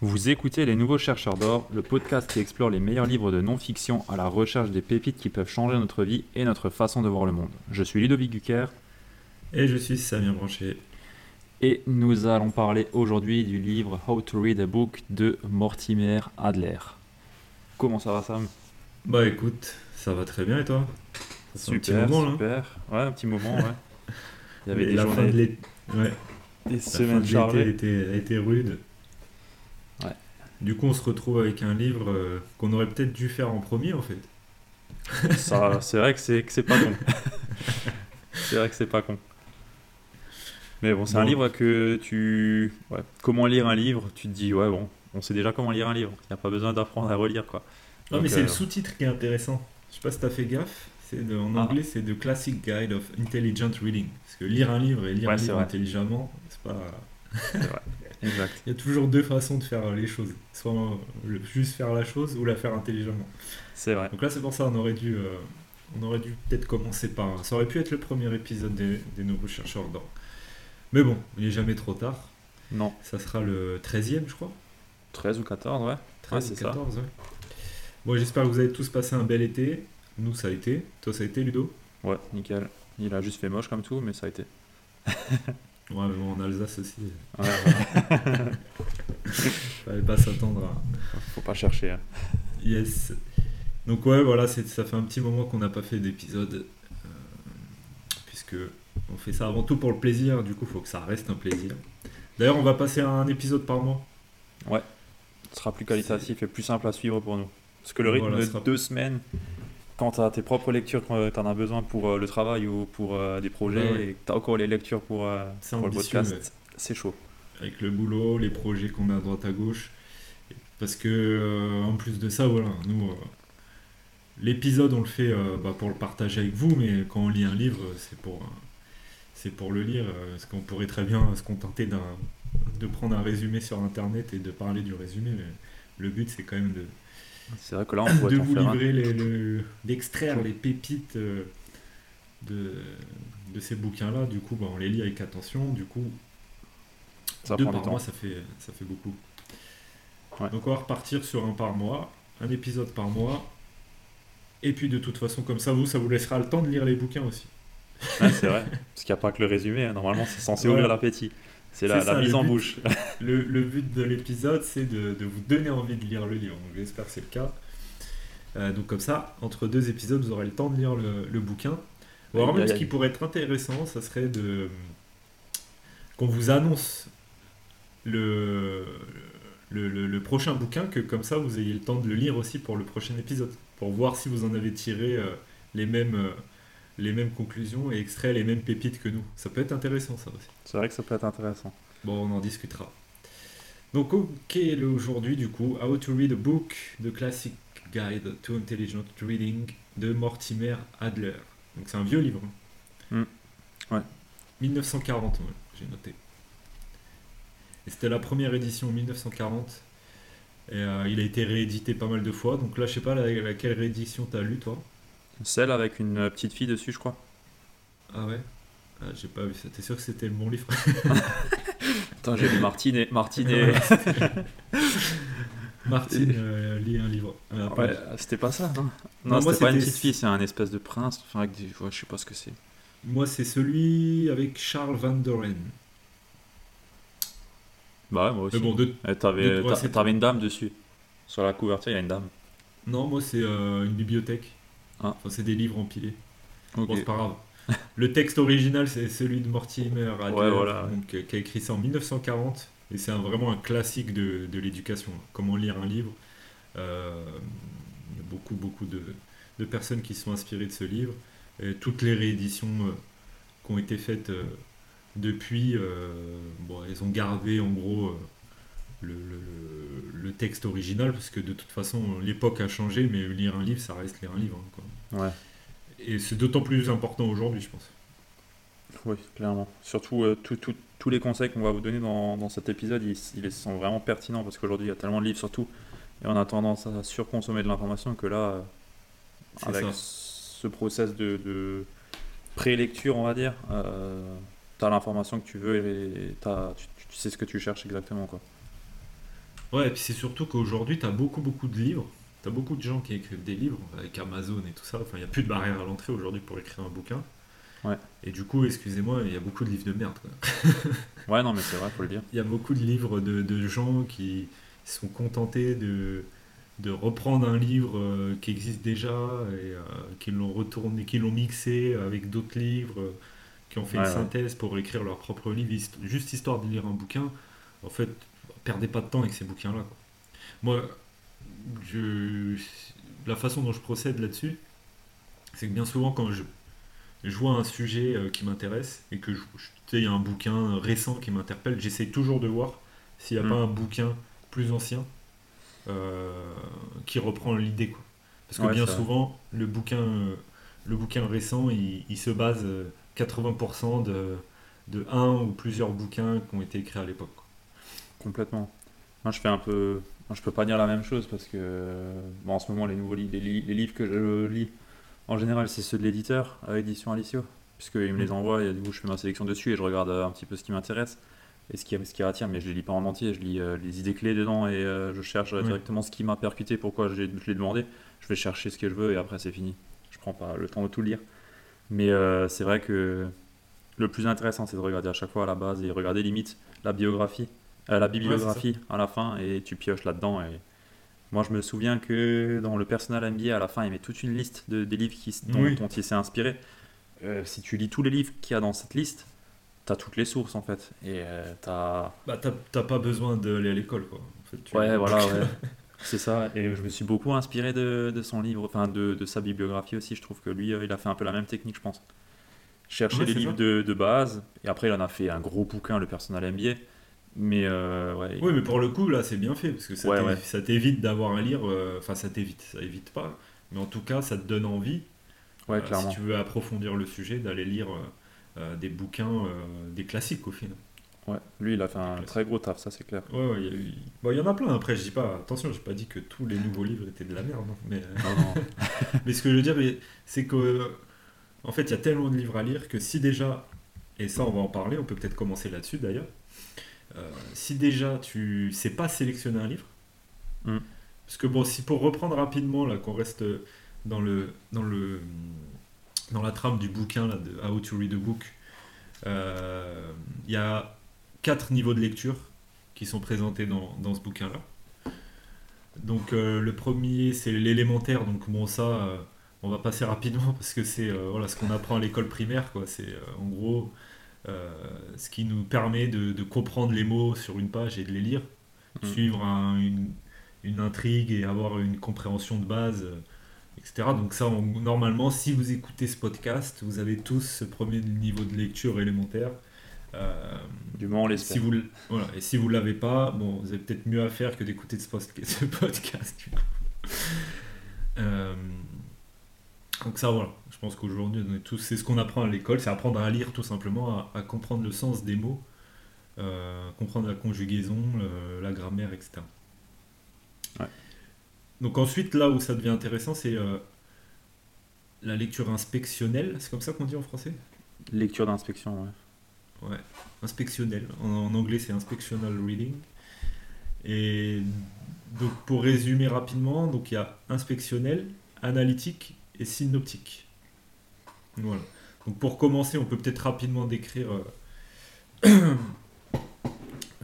Vous écoutez Les Nouveaux Chercheurs d'Or, le podcast qui explore les meilleurs livres de non-fiction à la recherche des pépites qui peuvent changer notre vie et notre façon de voir le monde. Je suis Ludovic Gucker Et je suis Samir Branché. et nous allons parler aujourd'hui du livre How to Read a Book de Mortimer Adler. Comment ça va Sam? Bah écoute, ça va très bien et toi? Ça fait un petit Super, moment, là. super. Ouais, un petit moment, ouais. Il y avait Mais des la fin de ouais, des la fin de chargées. a été rude. Du coup, on se retrouve avec un livre euh, qu'on aurait peut-être dû faire en premier en fait. Ça, c'est vrai que c'est que c'est pas con. c'est vrai que c'est pas con. Mais bon, c'est un livre que tu. Ouais. Comment lire un livre Tu te dis, ouais, bon, on sait déjà comment lire un livre. Il n'y a pas besoin d'apprendre à relire, quoi. Non, Donc, mais c'est euh, le sous-titre qui est intéressant. Je sais pas si t'as fait gaffe. C'est de- en Ah. anglais, c'est The Classic Guide of Intelligent Reading. Parce que lire un livre et lire Ouais, un c'est livre vrai. intelligemment, c'est pas. Exact. Il y a toujours deux façons de faire les choses. Soit euh, le- juste faire la chose ou la faire intelligemment. C'est vrai. Donc là, c'est pour ça on aurait dû, euh, on aurait dû peut-être commencer par. Ça aurait pu être le premier épisode des, des nouveaux chercheurs d'or. Mais bon, il n'est jamais trop tard. Non, Ça sera le 13e, je crois. 13 ou 14, ouais. 13 c'est ou ça. 14, ouais. Bon, j'espère que vous avez tous passé un bel été. Nous, ça a été. Toi, ça a été, Ludo? Ouais, nickel. Il a juste fait moche comme tout, mais ça a été. Ouais, mais bon, en Alsace aussi. Ouais, voilà. Fallait pas s'attendre à. Faut pas chercher. hein. Yes. Donc ouais, voilà, ça fait un petit moment qu'on n'a pas fait d'épisode, euh, puisque on fait ça avant tout pour le plaisir. Du coup, faut que ça reste un plaisir. D'ailleurs, on va passer à un épisode par mois. Ce sera plus qualitatif et plus simple à suivre pour nous. Parce que le rythme Voilà, de sera- deux semaines, quand tu as tes propres lectures, quand tu en as besoin pour euh, le travail ou pour euh, des projets, Ouais, ouais. et que tu as encore les lectures pour, euh, pour le podcast, c'est chaud. Avec le boulot, les projets qu'on a à droite à gauche. Parce que euh, en plus de ça, voilà, nous, euh, l'épisode, on le fait euh, bah, pour le partager avec vous, mais quand on lit un livre, c'est pour, euh, c'est pour le lire. euh, parce qu'on pourrait très bien se contenter d'un, de prendre un résumé sur Internet et de parler du résumé. Mais le but, c'est quand même de, C'est vrai que là, on pourrait de vous livrer les- le- d'extraire les pépites euh, de, de ces bouquins-là. Du coup, bah, on les lit avec attention. Du coup, Ça deux prend du par temps. mois, ça fait, ça fait beaucoup. Ouais. Donc on va repartir sur un par mois, un épisode par mois. Et puis de toute façon, comme ça, vous, ça vous laissera le temps de lire les bouquins aussi. C'est vrai. Parce qu'il n'y a pas que le résumé. hein. Normalement, c'est censé Ouais. ouvrir l'appétit. C'est la, mise en but. bouche. Le, le but de l'épisode, c'est de, de vous donner envie de lire le livre. J'espère que c'est le cas. Euh, donc comme ça, entre deux épisodes, vous aurez le temps de lire le, le bouquin. Ou alors même ce qui pourrait être intéressant, ça serait de qu'on vous annonce le, le, le- le prochain bouquin, que comme ça vous ayez le temps de le lire aussi pour le prochain épisode, pour voir si vous en avez tiré euh, les mêmes euh, les mêmes conclusions et extrait les mêmes pépites que nous. Ça peut être intéressant ça aussi. C'est vrai que ça peut être intéressant. Bon, on en discutera. Donc, ok, aujourd'hui, du coup, How to Read a Book, The Classic Guide to Intelligent Reading de Mortimer Adler. Donc, c'est un vieux livre. hein. Hmm. Ouais. 1940, ouais, j'ai noté. Et c'était la première édition en 1940. Et euh, il a été réédité pas mal de fois. Donc là, je sais pas la- laquelle réédition t'as lu, toi? Celle avec une euh, petite fille dessus, je crois. Ah ouais? Ah, J'ai pas vu ça. T'es sûr que c'était le bon livre? Attends, j'ai lu Martine et. Martine et... Martine euh, lit un livre. Pas Ouais, c'était pas ça, non Non, Non, moi, c'était pas une petite fille, c'est un espèce de prince. Enfin, avec des... ouais, je sais pas ce que c'est. Moi, c'est celui avec Charles Van Doren. Bah ouais, moi aussi. Mais bon, Eh, T'avais une dame dessus. Sur la couverture, il y a une dame. non, moi, c'est euh, une bibliothèque. Ah. Enfin, c'est des livres empilés. Bon, c'est pas grave. Le texte original, c'est celui de Mortimer Adler, Ouais, voilà, ouais. donc, euh, qui a écrit ça en 1940. Et c'est un- vraiment un classique de, de l'éducation. Comment lire un livre. Euh, il y a beaucoup, beaucoup de, de personnes qui sont inspirées de ce livre. Et toutes les rééditions euh, qui ont été faites depuis, bon, elles ont gardé en gros le, le- le texte original, parce que de toute façon, l'époque a changé, mais lire un livre, ça reste lire un livre. hein, quoi. Ouais, Et c'est d'autant plus important aujourd'hui, je pense. oui, clairement. Surtout, euh, tout- tout- tous les conseils qu'on va vous donner dans, dans cet épisode, ils, ils sont vraiment pertinents parce qu'aujourd'hui, il y a tellement de livres, surtout, et on a tendance à surconsommer de l'information que là, euh, avec ça. ce process de, de pré-lecture, on va dire, euh, tu as l'information que tu veux et tu, tu sais ce que tu cherches exactement. Quoi. Ouais, et puis c'est surtout qu'aujourd'hui, tu as beaucoup, beaucoup de livres. Tu as beaucoup de gens qui écrivent des livres avec Amazon et tout ça. Enfin, il n'y a plus de barrière à l'entrée aujourd'hui pour écrire un bouquin. Ouais. Et du coup, excusez-moi, il y a beaucoup de livres de merde. Quoi. Ouais, non, mais c'est vrai, faut le dire. Il y a beaucoup de livres de, de gens qui sont contentés de, de reprendre un livre euh, qui existe déjà et euh, qui l'ont retourné, qui l'ont mixé avec d'autres livres, euh, qui ont fait Ouais, une ouais. synthèse pour écrire leur propre livre, juste histoire de lire un bouquin. En fait, perdez pas de temps avec ces bouquins-là. Moi, je, la façon dont je procède là-dessus, c'est que bien souvent quand je, je vois un sujet euh, qui m'intéresse et que je, il y a un bouquin récent qui m'interpelle, j'essaie toujours de voir s'il n'y a Mm. pas un bouquin plus ancien euh, qui reprend l'idée. quoi. Parce que Ouais, bien souvent, le bouquin, euh, le bouquin récent, il, il se base euh, 80% de, de un ou plusieurs bouquins qui ont été écrits à l'époque. quoi. Complètement. Moi, je fais un peu. Moi, je peux pas dire la même chose parce que, bon, en ce moment, les nouveaux livres, les, li- les livres que je lis, en général, c'est ceux de l'éditeur, à édition Alicio, puisqu'il me les Mm. envoie et du coup, je fais ma sélection dessus et je regarde euh, un petit peu ce qui m'intéresse et ce qui, ce qui attire, mais je les lis pas en entier, je lis euh, les idées clés dedans et euh, je cherche Ouais. directement ce qui m'a percuté, pourquoi je l'ai je l'ai demandé. Je vais chercher ce que je veux et après, c'est fini. Je prends pas le temps de tout lire. Mais euh, c'est vrai que le plus intéressant, c'est de regarder à chaque fois à la base et regarder limite la biographie, euh, la bibliographie à la fin et tu pioches là-dedans. Et moi, je me souviens que dans le Personal MBA, à la fin, il met toute une liste de, des livres qui, dont, Oui. dont il s'est inspiré. Euh, si tu lis tous les livres qu'il y a dans cette liste, tu as toutes les sources en fait. Et euh, t'as Bah, t'as t'as pas besoin d'aller à l'école, quoi. En fait, tu- Ouais, voilà, ouais. C'est ça. Et je me suis beaucoup inspiré de, de son livre, enfin de, de sa bibliographie aussi. Je trouve que lui, euh, il a fait un peu la même technique, je pense. Chercher Ouais, les livres de, de base, et après, il en a fait un gros bouquin, le Personal MBA. Mais euh, ouais, Oui, mais pour le coup, là, c'est bien fait, parce que ça Ouais, ouais. t'évite d'avoir à lire, euh, enfin, ça t'évite, ça évite pas, mais en tout cas, ça te donne envie, ouais, euh, clairement. si tu veux approfondir le sujet, d'aller lire des bouquins, des classiques au final. Ouais, lui, il a fait un très gros taf, ça c'est clair. Ouais, ouais, il y, a eu- bon, il y en a plein, après, je dis pas, attention, j'ai pas dit que tous les nouveaux livres étaient de la merde, hein, mais, Non, non. mais ce que je veux dire, c'est que, en fait, il y a tellement de livres à lire que si déjà, et ça, on va en parler, on peut peut-être commencer là-dessus d'ailleurs, euh, si déjà tu sais pas sélectionner un livre, Mm. parce que bon, si pour reprendre rapidement, là, qu'on reste dans le, dans le, dans la trame du bouquin là, de How to Read a Book, euh, il y a quatre niveaux de lecture qui sont présentés dans, dans ce bouquin-là. Donc euh, le premier c'est l'élémentaire, donc bon ça euh, on va passer rapidement parce que c'est euh, voilà, ce qu'on apprend à l'école primaire, quoi. c'est euh, en gros euh, ce qui nous permet de, de comprendre les mots sur une page et de les lire, Mm. suivre un- une, une intrigue et avoir une compréhension de base, euh, etc. Donc ça, on- normalement, si vous écoutez ce podcast, vous avez tous ce premier niveau de lecture élémentaire. Euh, Du moment, on l'espère. si vous, l- voilà, et si vous l'avez pas, bon, vous avez peut-être mieux à faire que d'écouter ce, podcast. du coup. Euh, donc ça, voilà. Je pense qu'aujourd'hui, c'est ce qu'on apprend à l'école, c'est apprendre à lire tout simplement, à, à comprendre le sens des mots, euh, comprendre la conjugaison, le- la grammaire, etc. Ouais. Donc ensuite, là où ça devient intéressant, c'est euh, la lecture inspectionnelle. C'est comme ça qu'on dit en français? Lecture d'inspection, ouais. Ouais, inspectionnel. En, en anglais, c'est inspectional reading. Et donc, pour résumer rapidement, donc il y a inspectionnel, analytique et synoptique. Voilà. Donc, pour commencer, on peut peut-être rapidement décrire. euh,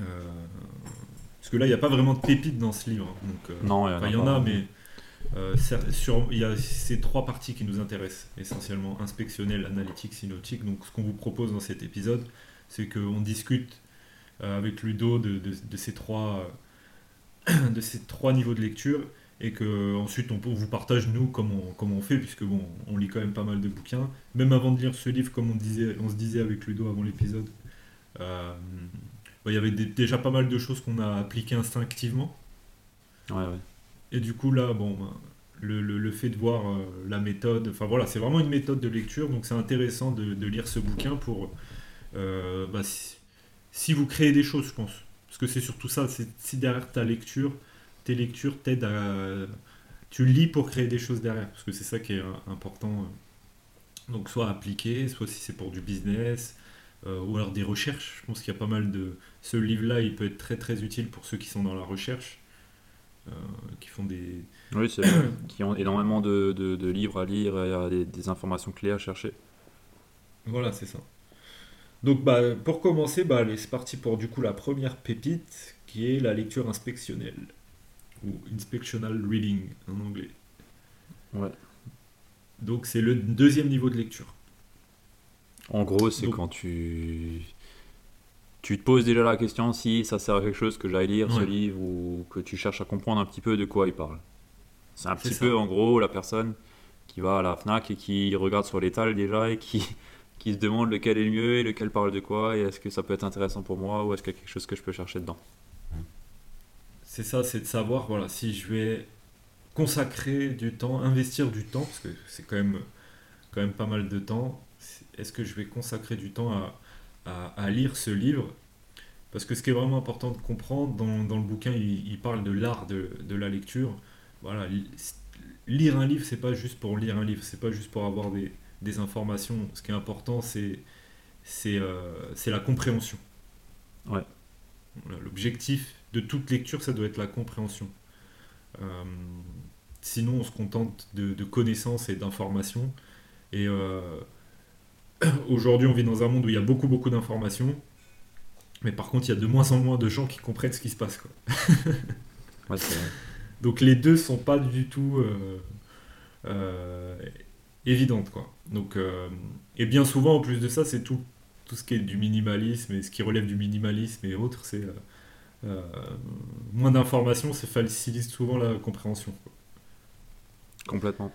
euh, parce que là, il n'y a pas vraiment de pépites dans ce livre. hein. Donc, euh, Non, il y en a, mais euh, il y a ces trois parties qui nous intéressent essentiellement inspectionnel, analytique, synoptique. Donc, ce qu'on vous propose dans cet épisode, c'est qu'on discute avec Ludo de, de- de ces trois, de ces trois niveaux de lecture et que ensuite on, vous partage nous comment on, comment on fait puisque bon on lit quand même pas mal de bouquins même avant de lire ce livre comme on disait on se disait avec Ludo avant l'épisode euh, bah, il y avait des- déjà pas mal de choses qu'on a appliquées instinctivement Ouais, ouais. et du coup, là, bon, ben, le, le- le fait de voir euh, la méthode, enfin voilà, c'est vraiment une méthode de lecture, donc c'est intéressant de, de lire ce bouquin pour, euh, bah, si, si vous créez des choses, je pense. Parce que c'est surtout ça, c'est si derrière ta lecture, tes lectures t'aident à... Tu lis pour créer des choses derrière, parce que c'est ça qui est euh, important. euh. Donc soit appliquer, soit si c'est pour du business, ou alors des recherches. Je pense qu'il y a pas mal de... Ce livre-là, il peut être très très utile pour ceux qui sont dans la recherche, qui font des... Oui, c'est qui ont énormément de, de, livres à lire, et des, des informations clés à chercher. Voilà, c'est ça. Donc bah, pour commencer, bah, c'est parti pour du coup la première pépite qui est la lecture inspectionnelle ou inspectional reading en anglais. Ouais. Donc c'est le deuxième niveau de lecture. En gros, c'est quand tu tu te poses déjà la question si ça sert à quelque chose que j'aille lire ce livre ou que tu cherches à comprendre un petit peu de quoi il parle. C'est un petit peu en gros la personne qui va à la FNAC et qui regarde sur l'étal déjà et qui qui se demande lequel est le mieux et lequel parle de quoi et est-ce que ça peut être intéressant pour moi ou est-ce qu'il y a quelque chose que je peux chercher dedans. C'est ça, c'est de savoir voilà, si je vais consacrer du temps, investir du temps, parce que c'est quand même, quand même pas mal de temps, est-ce que je vais consacrer du temps à, à, lire ce livre? Parce que ce qui est vraiment important de comprendre, dans, dans le bouquin, il, parle de l'art de, de, la lecture. Voilà, lire un livre, c'est pas juste pour lire un livre, c'est pas juste pour avoir des, des informations. Ce qui est important, c'est c'est euh, la compréhension. Ouais. L'objectif de toute lecture, ça doit être la compréhension. Euh, sinon, on se contente de, de connaissances et d'informations. Et euh, aujourd'hui, on vit dans un monde où il y a beaucoup, beaucoup d'informations. Mais par contre, il y a de moins en moins de gens qui comprennent ce qui se passe. Quoi. ouais, Donc les deux sont pas du tout évidente quoi. Donc euh, et bien souvent en plus de ça, c'est tout tout ce qui est du minimalisme et ce qui relève du minimalisme et autres, c'est euh, euh, moins d'informations, ça facilite souvent la compréhension. Complètement.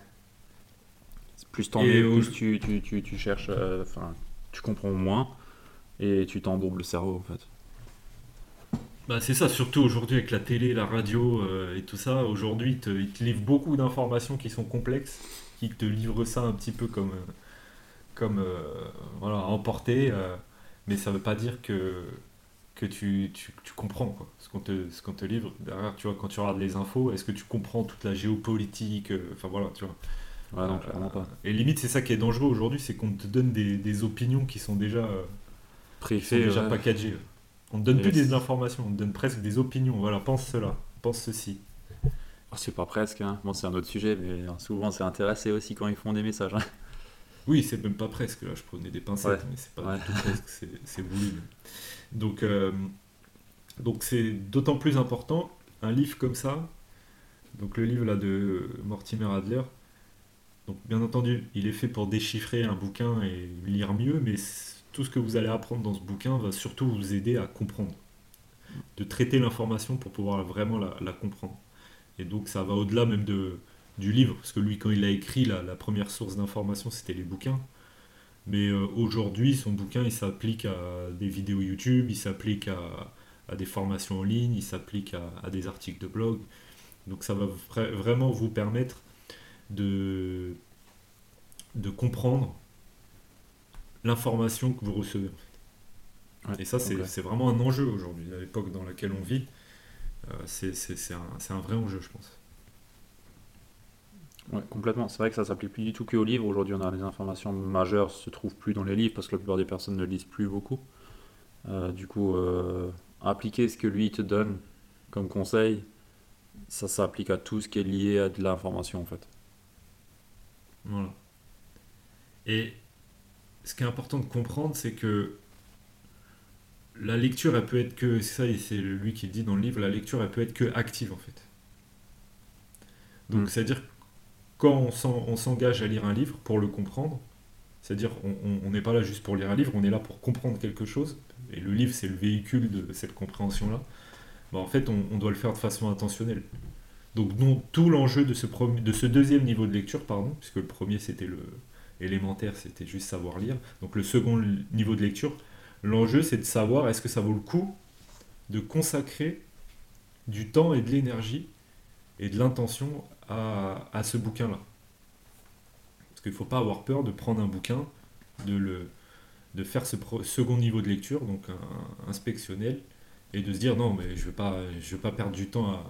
Plus es, plus tu, tu, tu, tu cherches, enfin, tu comprends moins et tu t'embourbes le cerveau en fait. Bah c'est ça, surtout aujourd'hui avec la télé, la radio et tout ça. Aujourd'hui, ils te, livrent beaucoup d'informations qui sont complexes qui te livre ça un petit peu comme, euh, comme euh, voilà, à emporter, euh, mais ça veut pas dire que, que tu, tu, tu comprends quoi, ce qu'on te, ce qu'on te livre. Derrière, tu vois, quand tu regardes les infos, est-ce que tu comprends toute la géopolitique Enfin voilà, tu vois. Ouais, non, pas. Et limite, c'est ça qui est dangereux aujourd'hui, c'est qu'on te donne des, des, opinions qui sont déjà, Préfait, déjà packagées. On ne donne plus des informations, on te donne presque des opinions. Voilà, pense cela, pense ceci. Oh, c'est pas presque, hein. bon, c'est un autre sujet, mais souvent c'est intéressé aussi quand ils font des messages. Hein. Oui, c'est même pas presque, là je prenais des pincettes, mais c'est pas tout presque, c'est voulu. Donc, euh, donc c'est d'autant plus important, un livre comme ça, donc le livre là de Mortimer Adler, donc bien entendu, il est fait pour déchiffrer un bouquin et lire mieux, mais tout ce que vous allez apprendre dans ce bouquin va surtout vous aider à comprendre, de traiter l'information pour pouvoir vraiment la comprendre. Et donc ça va au-delà même de, du livre, parce que lui, quand il a écrit, la, la première source d'information, c'était les bouquins. Mais euh, aujourd'hui, son bouquin, il s'applique à des vidéos YouTube, il s'applique à, à, des formations en ligne, il s'applique à, à, des articles de blog. Donc ça va vraiment vous permettre de, de comprendre l'information que vous recevez. Et ça, c'est vraiment un enjeu aujourd'hui, à l'époque dans laquelle on vit. Euh, c'est un, un, vrai enjeu, je pense. Ouais, complètement. C'est vrai que ça s'applique plus du tout qu'au livre. Aujourd'hui, on a des informations majeures se trouvent plus dans les livres parce que la plupart des personnes ne lisent plus beaucoup. Euh, du coup, euh, appliquer ce que lui te donne comme conseil, ça s'applique à tout ce qui est lié à de l'information en fait. Voilà. Et ce qui est important de comprendre, c'est que la lecture, elle peut être que, c'est ça, c'est lui qui le dit dans le livre, la lecture, elle peut être que active en fait. Donc, mm. c'est-à-dire, quand on s'engage à lire un livre pour le comprendre, c'est-à-dire, on n'est pas là juste pour lire un livre, on est là pour comprendre quelque chose, et le livre, c'est le véhicule de cette compréhension-là. Bah, en fait, on, doit le faire de façon intentionnelle. Donc, tout l'enjeu de ce, de ce deuxième niveau de lecture, pardon, puisque le premier, c'était le élémentaire, c'était juste savoir lire. Donc, le second niveau de lecture, L'enjeu, c'est de savoir est-ce que ça vaut le coup de consacrer du temps et de l'énergie et de l'intention à, ce bouquin-là. Parce qu'il ne faut pas avoir peur de prendre un bouquin, de, le, de faire ce second niveau de lecture, donc un, inspectionnel, et de se dire non, mais je ne veux, pas, je veux pas perdre du temps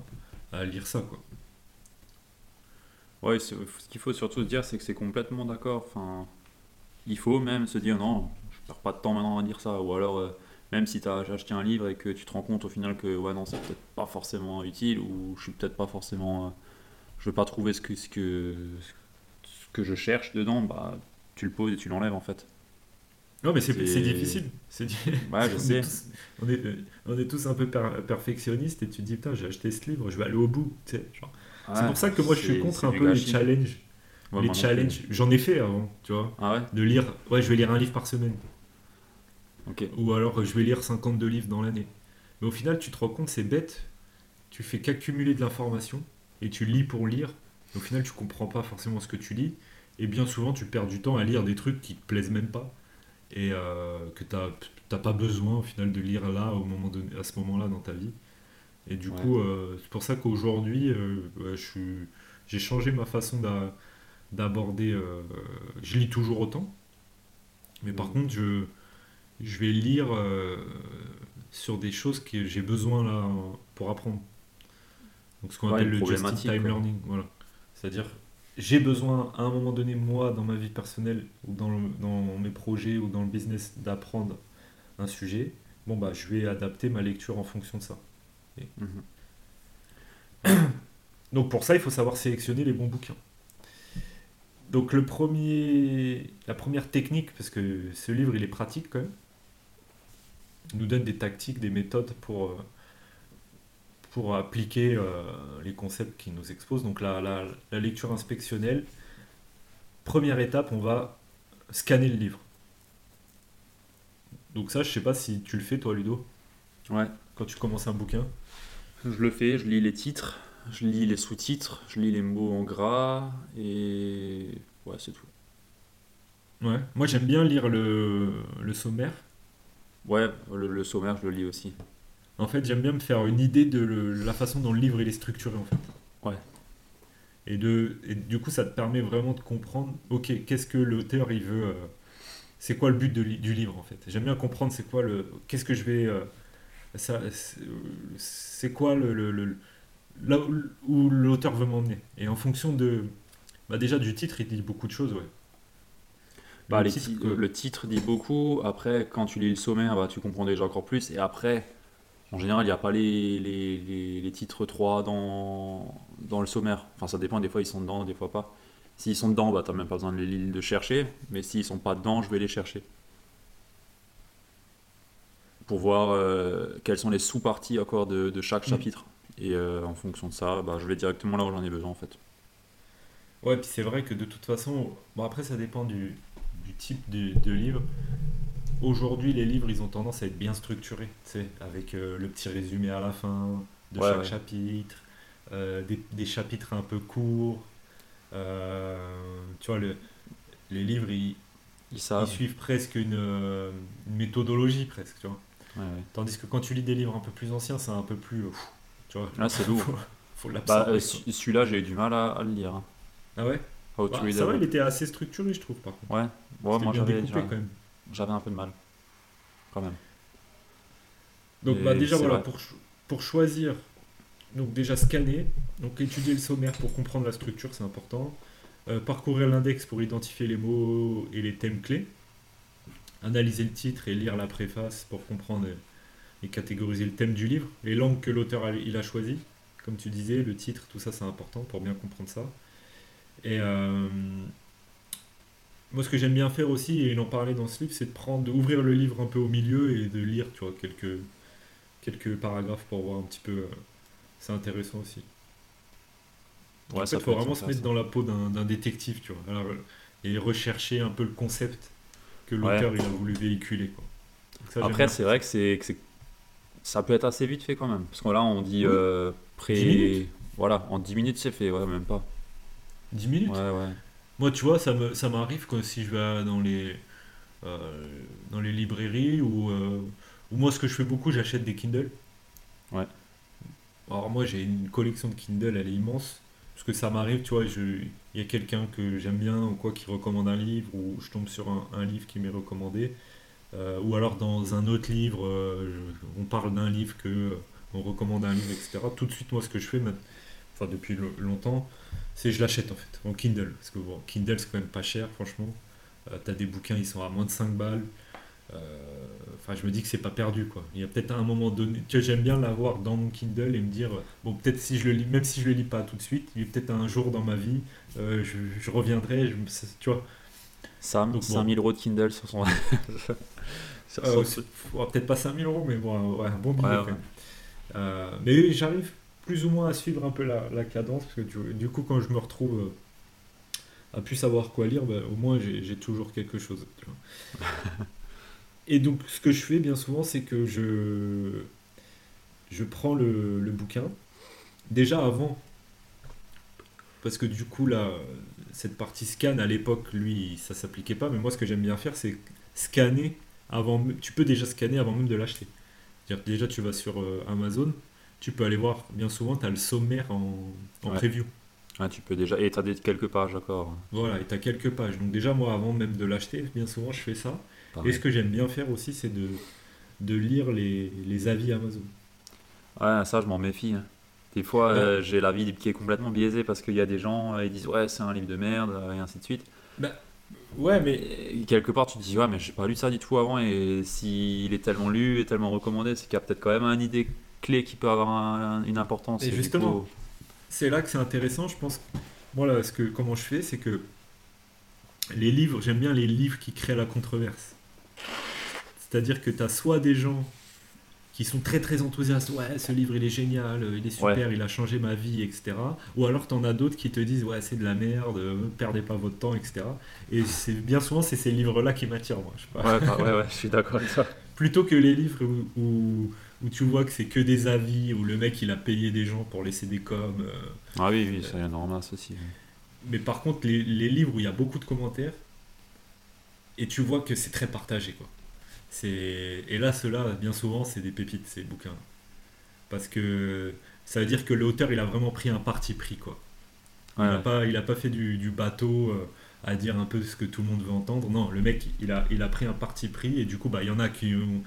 à, à lire ça. Quoi. Ouais, ce qu'il faut surtout se dire, c'est que c'est complètement d'accord. Enfin, il faut même se dire non, perds pas de temps maintenant à dire ça. Ou alors, euh, même si tu as acheté un livre et que tu te rends compte au final que ouais, non, c'est peut-être pas forcément utile ou je suis peut-être pas forcément. euh, je veux pas trouver ce que, ce, que, ce que je cherche dedans, bah tu le poses et tu l'enlèves en fait. Non, mais c'est difficile. C'est di- Ouais, je on sais. Est tous, on, est, on est tous un peu per- perfectionnistes et tu te dis, putain, j'ai acheté ce livre, je vais aller au bout. tu sais, genre. c'est pour ça que moi, je suis contre un peu les challenges. Ouais, les j'en ai fait avant, tu vois. Ah De lire, ouais, je vais lire un livre par semaine. Ou alors, je vais lire 52 livres dans l'année. Mais au final, tu te rends compte, c'est bête. Tu fais qu'accumuler de l'information et tu lis pour lire. Au final, tu comprends pas forcément ce que tu lis. Et bien souvent, tu perds du temps à lire des trucs qui te plaisent même pas. Et euh, que tu n'as pas besoin au final de lire là, au moment à ce moment-là dans ta vie. Et du Ouais. coup, euh, c'est pour ça qu'aujourd'hui, euh, j'ai changé ma façon d'a- d'aborder. euh, je lis toujours autant. Mais par Mhm. contre, je, je vais lire euh, sur des choses que j'ai besoin là pour apprendre. Donc ce qu'on Ouais, appelle le just in time quoi. learning. Voilà. C'est-à-dire, j'ai besoin à un moment donné, moi, dans ma vie personnelle ou dans, le- dans mes projets ou dans le business, d'apprendre un sujet. Bon, bah, je vais adapter ma lecture en fonction de ça. Mhm. Donc pour ça, il faut savoir sélectionner les bons bouquins. Donc le premier, la première technique, parce que ce livre il est pratique quand même, nous donne des tactiques, des méthodes pour, euh, pour appliquer euh, les concepts qu'il nous expose. Donc la, la, la lecture inspectionnelle, première étape, on va scanner le livre. Donc ça, je sais pas si tu le fais toi Ludo, Ouais. quand tu commences un bouquin. Je le fais, je lis les titres, je lis les sous-titres, je lis les mots en gras et ouais, c'est tout. Ouais. Moi j'aime bien lire le, le sommaire. Ouais, le, le sommaire, je le lis aussi. En fait, j'aime bien me faire une idée de le- la façon dont le livre il est structuré en fait. Ouais. Et, de, et du coup, ça te permet vraiment de comprendre, ok, qu'est-ce que l'auteur il veut, euh, c'est quoi le but de du livre en fait. J'aime bien comprendre c'est quoi le, qu'est-ce que je vais, euh, ça, c'est quoi le, le- le- là où, où l'auteur veut m'emmener. Et en fonction de, bah déjà du titre, il dit beaucoup de choses, ouais. Bah, Le titre, ti- le titre dit beaucoup. Après, quand tu lis le sommaire, bah, tu comprends déjà encore plus. Et après, en général, il n'y a pas les, les, les- les titres 3 dans, dans le sommaire. Enfin, ça dépend. Des fois, ils sont dedans, des fois pas. S'ils sont dedans, bah, tu n'as même pas besoin de les de chercher. Mais s'ils sont pas dedans, je vais les chercher. Pour voir euh, quelles sont les sous-parties encore de, de chaque Mm. chapitre. Et euh, en fonction de ça, bah, je vais directement là où j'en ai besoin en fait. Ouais, puis c'est vrai que de toute façon, bon après ça dépend du, du type de, de livre. Aujourd'hui, les livres, ils ont tendance à être bien structurés, tu sais, avec euh, le petit résumé à la fin de Ouais, chaque ouais. chapitre, euh, des, des chapitres un peu courts. euh, tu vois, le, les livres, ils, Ils ils suivent presque une, une méthodologie, presque, tu vois. Ouais, ouais. Tandis que quand tu lis des livres un peu plus anciens, c'est un peu plus... pff, tu vois, Là, c'est lourd. faut, faut Bah, euh, celui-là, j'ai eu du mal à, à le lire. hein. Ah ouais? How to Bah, read Ça a va, il était assez structuré, je trouve, par contre. Ouais, ouais moi j'avais un peu de mal. Quand même. Donc Et bah, déjà voilà, vrai. pour, pour choisir, donc déjà scanner, donc étudier le sommaire pour comprendre la structure, c'est important. Euh, parcourir l'index pour identifier les mots et les thèmes clés. Analyser le titre et lire la préface pour comprendre et catégoriser le thème du livre. Les langues que l'auteur a, il a choisies. Comme tu disais, le titre, tout ça c'est important pour bien comprendre ça. Et euh, moi ce que j'aime bien faire aussi, et il en parlait dans ce livre, c'est de prendre, d'ouvrir le livre un peu au milieu et de lire, tu vois, quelques, quelques paragraphes pour voir un petit peu. euh, c'est intéressant aussi. Ouais, en fait, il faut vraiment se mettre dans la peau d'un détective, tu vois. Alors, euh, et rechercher un peu le concept que l'auteur il a voulu véhiculer. Quoi. Ça, Après, c'est vrai que c'est ça peut être assez vite fait quand même. Parce que là, on dit Oui. euh, pré. 10 minutes? Voilà, en 10 minutes, c'est fait, ouais, même pas. 10 minutes. Ouais, ouais. Moi, tu vois, ça me ça m'arrive quand si je vais dans les euh, dans les librairies ou euh, moi, ce que je fais beaucoup, j'achète des Kindle. Ouais. Alors moi, j'ai une collection de Kindle, elle est immense. Parce que ça m'arrive, tu vois, il y a quelqu'un que j'aime bien ou quoi qui recommande un livre ou je tombe sur un, un livre qui m'est recommandé. Euh, ou alors dans un autre livre, euh, je- on parle d'un livre que on recommande un livre, etc. Tout de suite, moi, ce que je fais, enfin depuis lo- longtemps, c'est je l'achète en fait en Kindle. Parce que bon, Kindle c'est quand même pas cher, franchement. Euh, T'as des bouquins, ils sont à moins de 5 balles. euh, enfin, je me dis que c'est pas perdu, quoi. Il y a peut-être un moment donné, tu vois, j'aime bien l'avoir dans mon Kindle et me dire, bon, peut-être si je le lis, même si je le lis pas tout de suite, il y a peut-être un jour dans ma vie, euh, je, je reviendrai, je, tu vois. Sam, Donc, bon. 5000 euros de Kindle sur son. sur Euh, peut-être pas 5000 euros, mais bon, ouais, un bon billet Ouais, quand même. Mais j'arrive plus ou moins à suivre un peu la, la cadence, parce que du, du coup, quand je me retrouve euh, à plus savoir quoi lire, bah, au moins j'ai toujours quelque chose. tu vois. Et donc, ce que je fais bien souvent, c'est que je, je prends le, le bouquin, déjà avant, parce que du coup, là, cette partie scan, à l'époque, lui, ça s'appliquait pas, mais moi, ce que j'aime bien faire, c'est scanner avant, tu peux déjà scanner avant même de l'acheter. Déjà, tu vas sur euh, Amazon, tu peux aller voir, bien souvent, tu as le sommaire en, en Ouais. preview. Ouais, tu peux déjà. Et t'as des quelques pages, d'accord. Voilà, et tu as quelques pages. Donc déjà, moi, avant même de l'acheter, bien souvent, je fais ça. Pareil. Et ce que j'aime bien faire aussi, c'est de, de lire les, les avis Amazon. Ouais, ça, je m'en méfie. hein. Des fois, Bah. euh, j'ai l'avis qui est complètement biaisé parce qu'il y a des gens, euh, ils disent ouais, c'est un livre de merde, euh, et ainsi de suite. Ouais, mais Et quelque part, tu te dis ouais, mais j'ai pas lu ça du tout avant, et s'il est tellement lu et tellement recommandé, c'est qu'il y a peut-être quand même une idée clé qui peut avoir un- une importance. Et justement. c'est là que c'est intéressant, je pense. Moi, là, ce que, comment je fais, c'est que les livres, j'aime bien les livres qui créent la controverse. C'est-à-dire que tu as soit des gens qui sont très très enthousiastes, ouais, ce livre il est génial, euh, il est super, Ouais. il a changé ma vie, etc. Ou alors tu en as d'autres qui te disent, ouais, c'est de la merde, euh, perdez pas votre temps, etc. Et c'est bien souvent, c'est ces livres-là qui m'attirent, moi. Je sais pas. Ouais, bah, ouais, ouais, je suis d'accord avec ça. Plutôt que les livres où, où, où tu vois que c'est que des avis, où le mec il a payé des gens pour laisser des coms. euh, Ah oui, oui, ça y en a en masse aussi. Mais par contre, les, les livres où il y a beaucoup de commentaires, et tu vois que c'est très partagé, quoi. Et là, ceux-là, bien souvent, c'est des pépites, ces bouquins. Parce que ça veut dire que l'auteur, il a vraiment pris un parti pris, quoi. Il Ouais, n'a pas, il a pas fait du, du bateau euh, à dire un peu ce que tout le monde veut entendre. Non, le mec, il a, il a pris un parti pris, et du coup, bah, il y en a qui ont,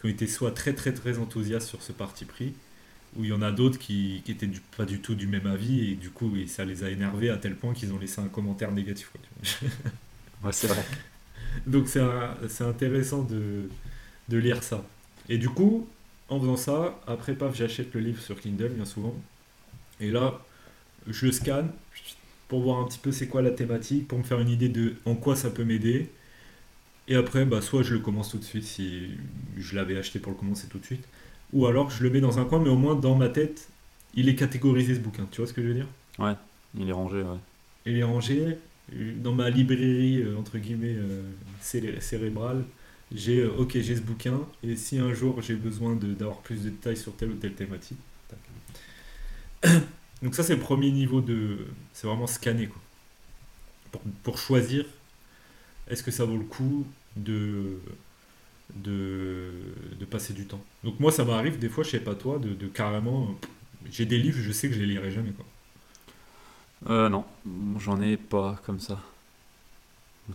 qui ont été soit très, très, très enthousiastes sur ce parti pris, ou il y en a d'autres qui, qui étaient du- pas du tout du même avis, et du coup, et ça les a énervés à tel point qu'ils ont laissé un commentaire négatif. ouais, c'est vrai. Donc c'est intéressant de, de lire ça. Et du coup, en faisant ça, après, paf, j'achète le livre sur Kindle, bien souvent. Et là, je le scanne pour voir un petit peu c'est quoi la thématique, pour me faire une idée de en quoi ça peut m'aider. Et après, bah, soit je le commence tout de suite si je l'avais acheté pour le commencer tout de suite, ou alors je le mets dans un coin, mais au moins dans ma tête, il est catégorisé ce bouquin. Tu vois ce que je veux dire? Il est rangé, ouais. il est rangé dans ma librairie euh, entre guillemets euh, céré- cérébrale. J'ai euh, ok, j'ai ce bouquin et si un jour j'ai besoin d'avoir plus de détails sur telle ou telle thématique. tac. Donc ça c'est le premier niveau de, c'est vraiment scanner quoi. Pour, pour choisir est-ce que ça vaut le coup? De de, de passer du temps. Donc moi ça m'arrive des fois, je sais pas toi, de, de carrément, j'ai des livres, je sais que je les lirai jamais quoi. Euh, non, j'en ai pas comme ça.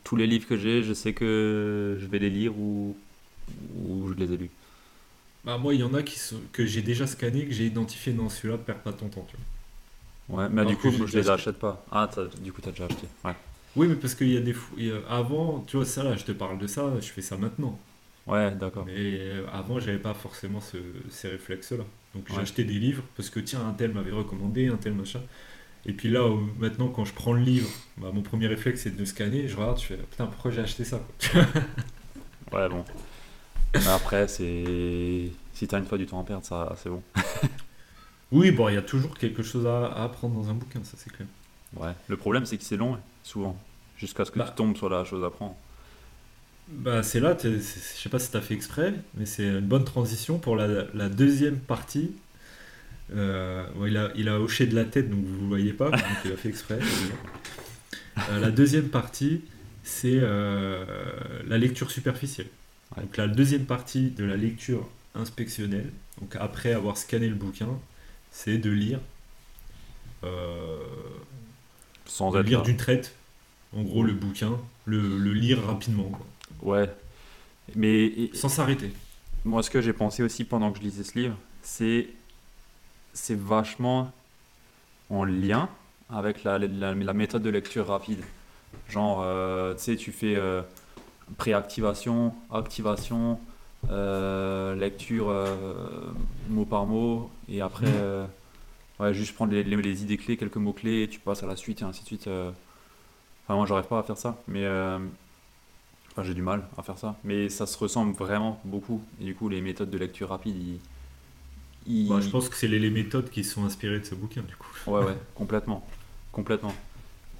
Tous les livres que j'ai, je sais que je vais les lire ou, ou je les ai lus. Bah moi, il y en a qui sont, que j'ai déjà scanné, que j'ai identifié dans celui-là, perds pas ton temps, tu vois. Ouais, mais Alors du coup, je les achète pas. Ah, du coup, t'as déjà acheté. Ouais, Oui, mais parce qu'il y a des fou- avant, tu vois, ça là, je te parle de ça, je fais ça maintenant. ouais d'accord. Mais euh, avant, j'avais pas forcément ce- ces réflexes-là. Donc j'ai Ouais. acheté des livres parce que tiens, un tel m'avait recommandé, un tel machin. Et puis là, maintenant, quand je prends le livre, bah, mon premier réflexe c'est de le scanner. Je regarde, je fais putain, pourquoi j'ai acheté ça quoi Ouais, bon. Mais après, c'est. Si t'as une fois du temps à perdre, ça, c'est bon. Oui, bon, il y a toujours quelque chose à, à apprendre dans un bouquin, ça c'est clair. Ouais. Le problème, c'est que c'est long, souvent. Jusqu'à ce que Bah. tu tombes sur la chose à prendre. Bah, c'est là, je sais pas si tu as fait exprès, mais c'est une bonne transition pour la, la deuxième partie. Euh, il, a, il a hoché de la tête, donc vous ne voyez pas, donc il a fait exprès. Euh, la deuxième partie, c'est euh, la lecture superficielle. Ouais. Donc la deuxième partie de la lecture inspectionnelle, donc après avoir scanné le bouquin, c'est de lire, Sans être. lire là. d'une traite, en gros le bouquin, le, le lire rapidement, quoi, Ouais. Mais et- sans s'arrêter. moi, ce que j'ai pensé aussi pendant que je lisais ce livre, c'est. C'est vachement en lien avec la, la, la méthode de lecture rapide. Genre, euh, tu sais, tu fais. euh, préactivation, activation, euh, lecture mot par mot, et après, Mhm. Ouais, juste prendre les, les- les idées clés, quelques mots clés, et tu passes à la suite, et ainsi de suite. euh. Enfin, moi, j'arrive pas à faire ça, mais euh, enfin, j'ai du mal à faire ça, mais ça se ressemble vraiment beaucoup, et du coup, les méthodes de lecture rapide, ils, ils- Bah, je pense que c'est les, les méthodes qui sont inspirées de ce bouquin, du coup. Ouais, ouais, complètement. Complètement.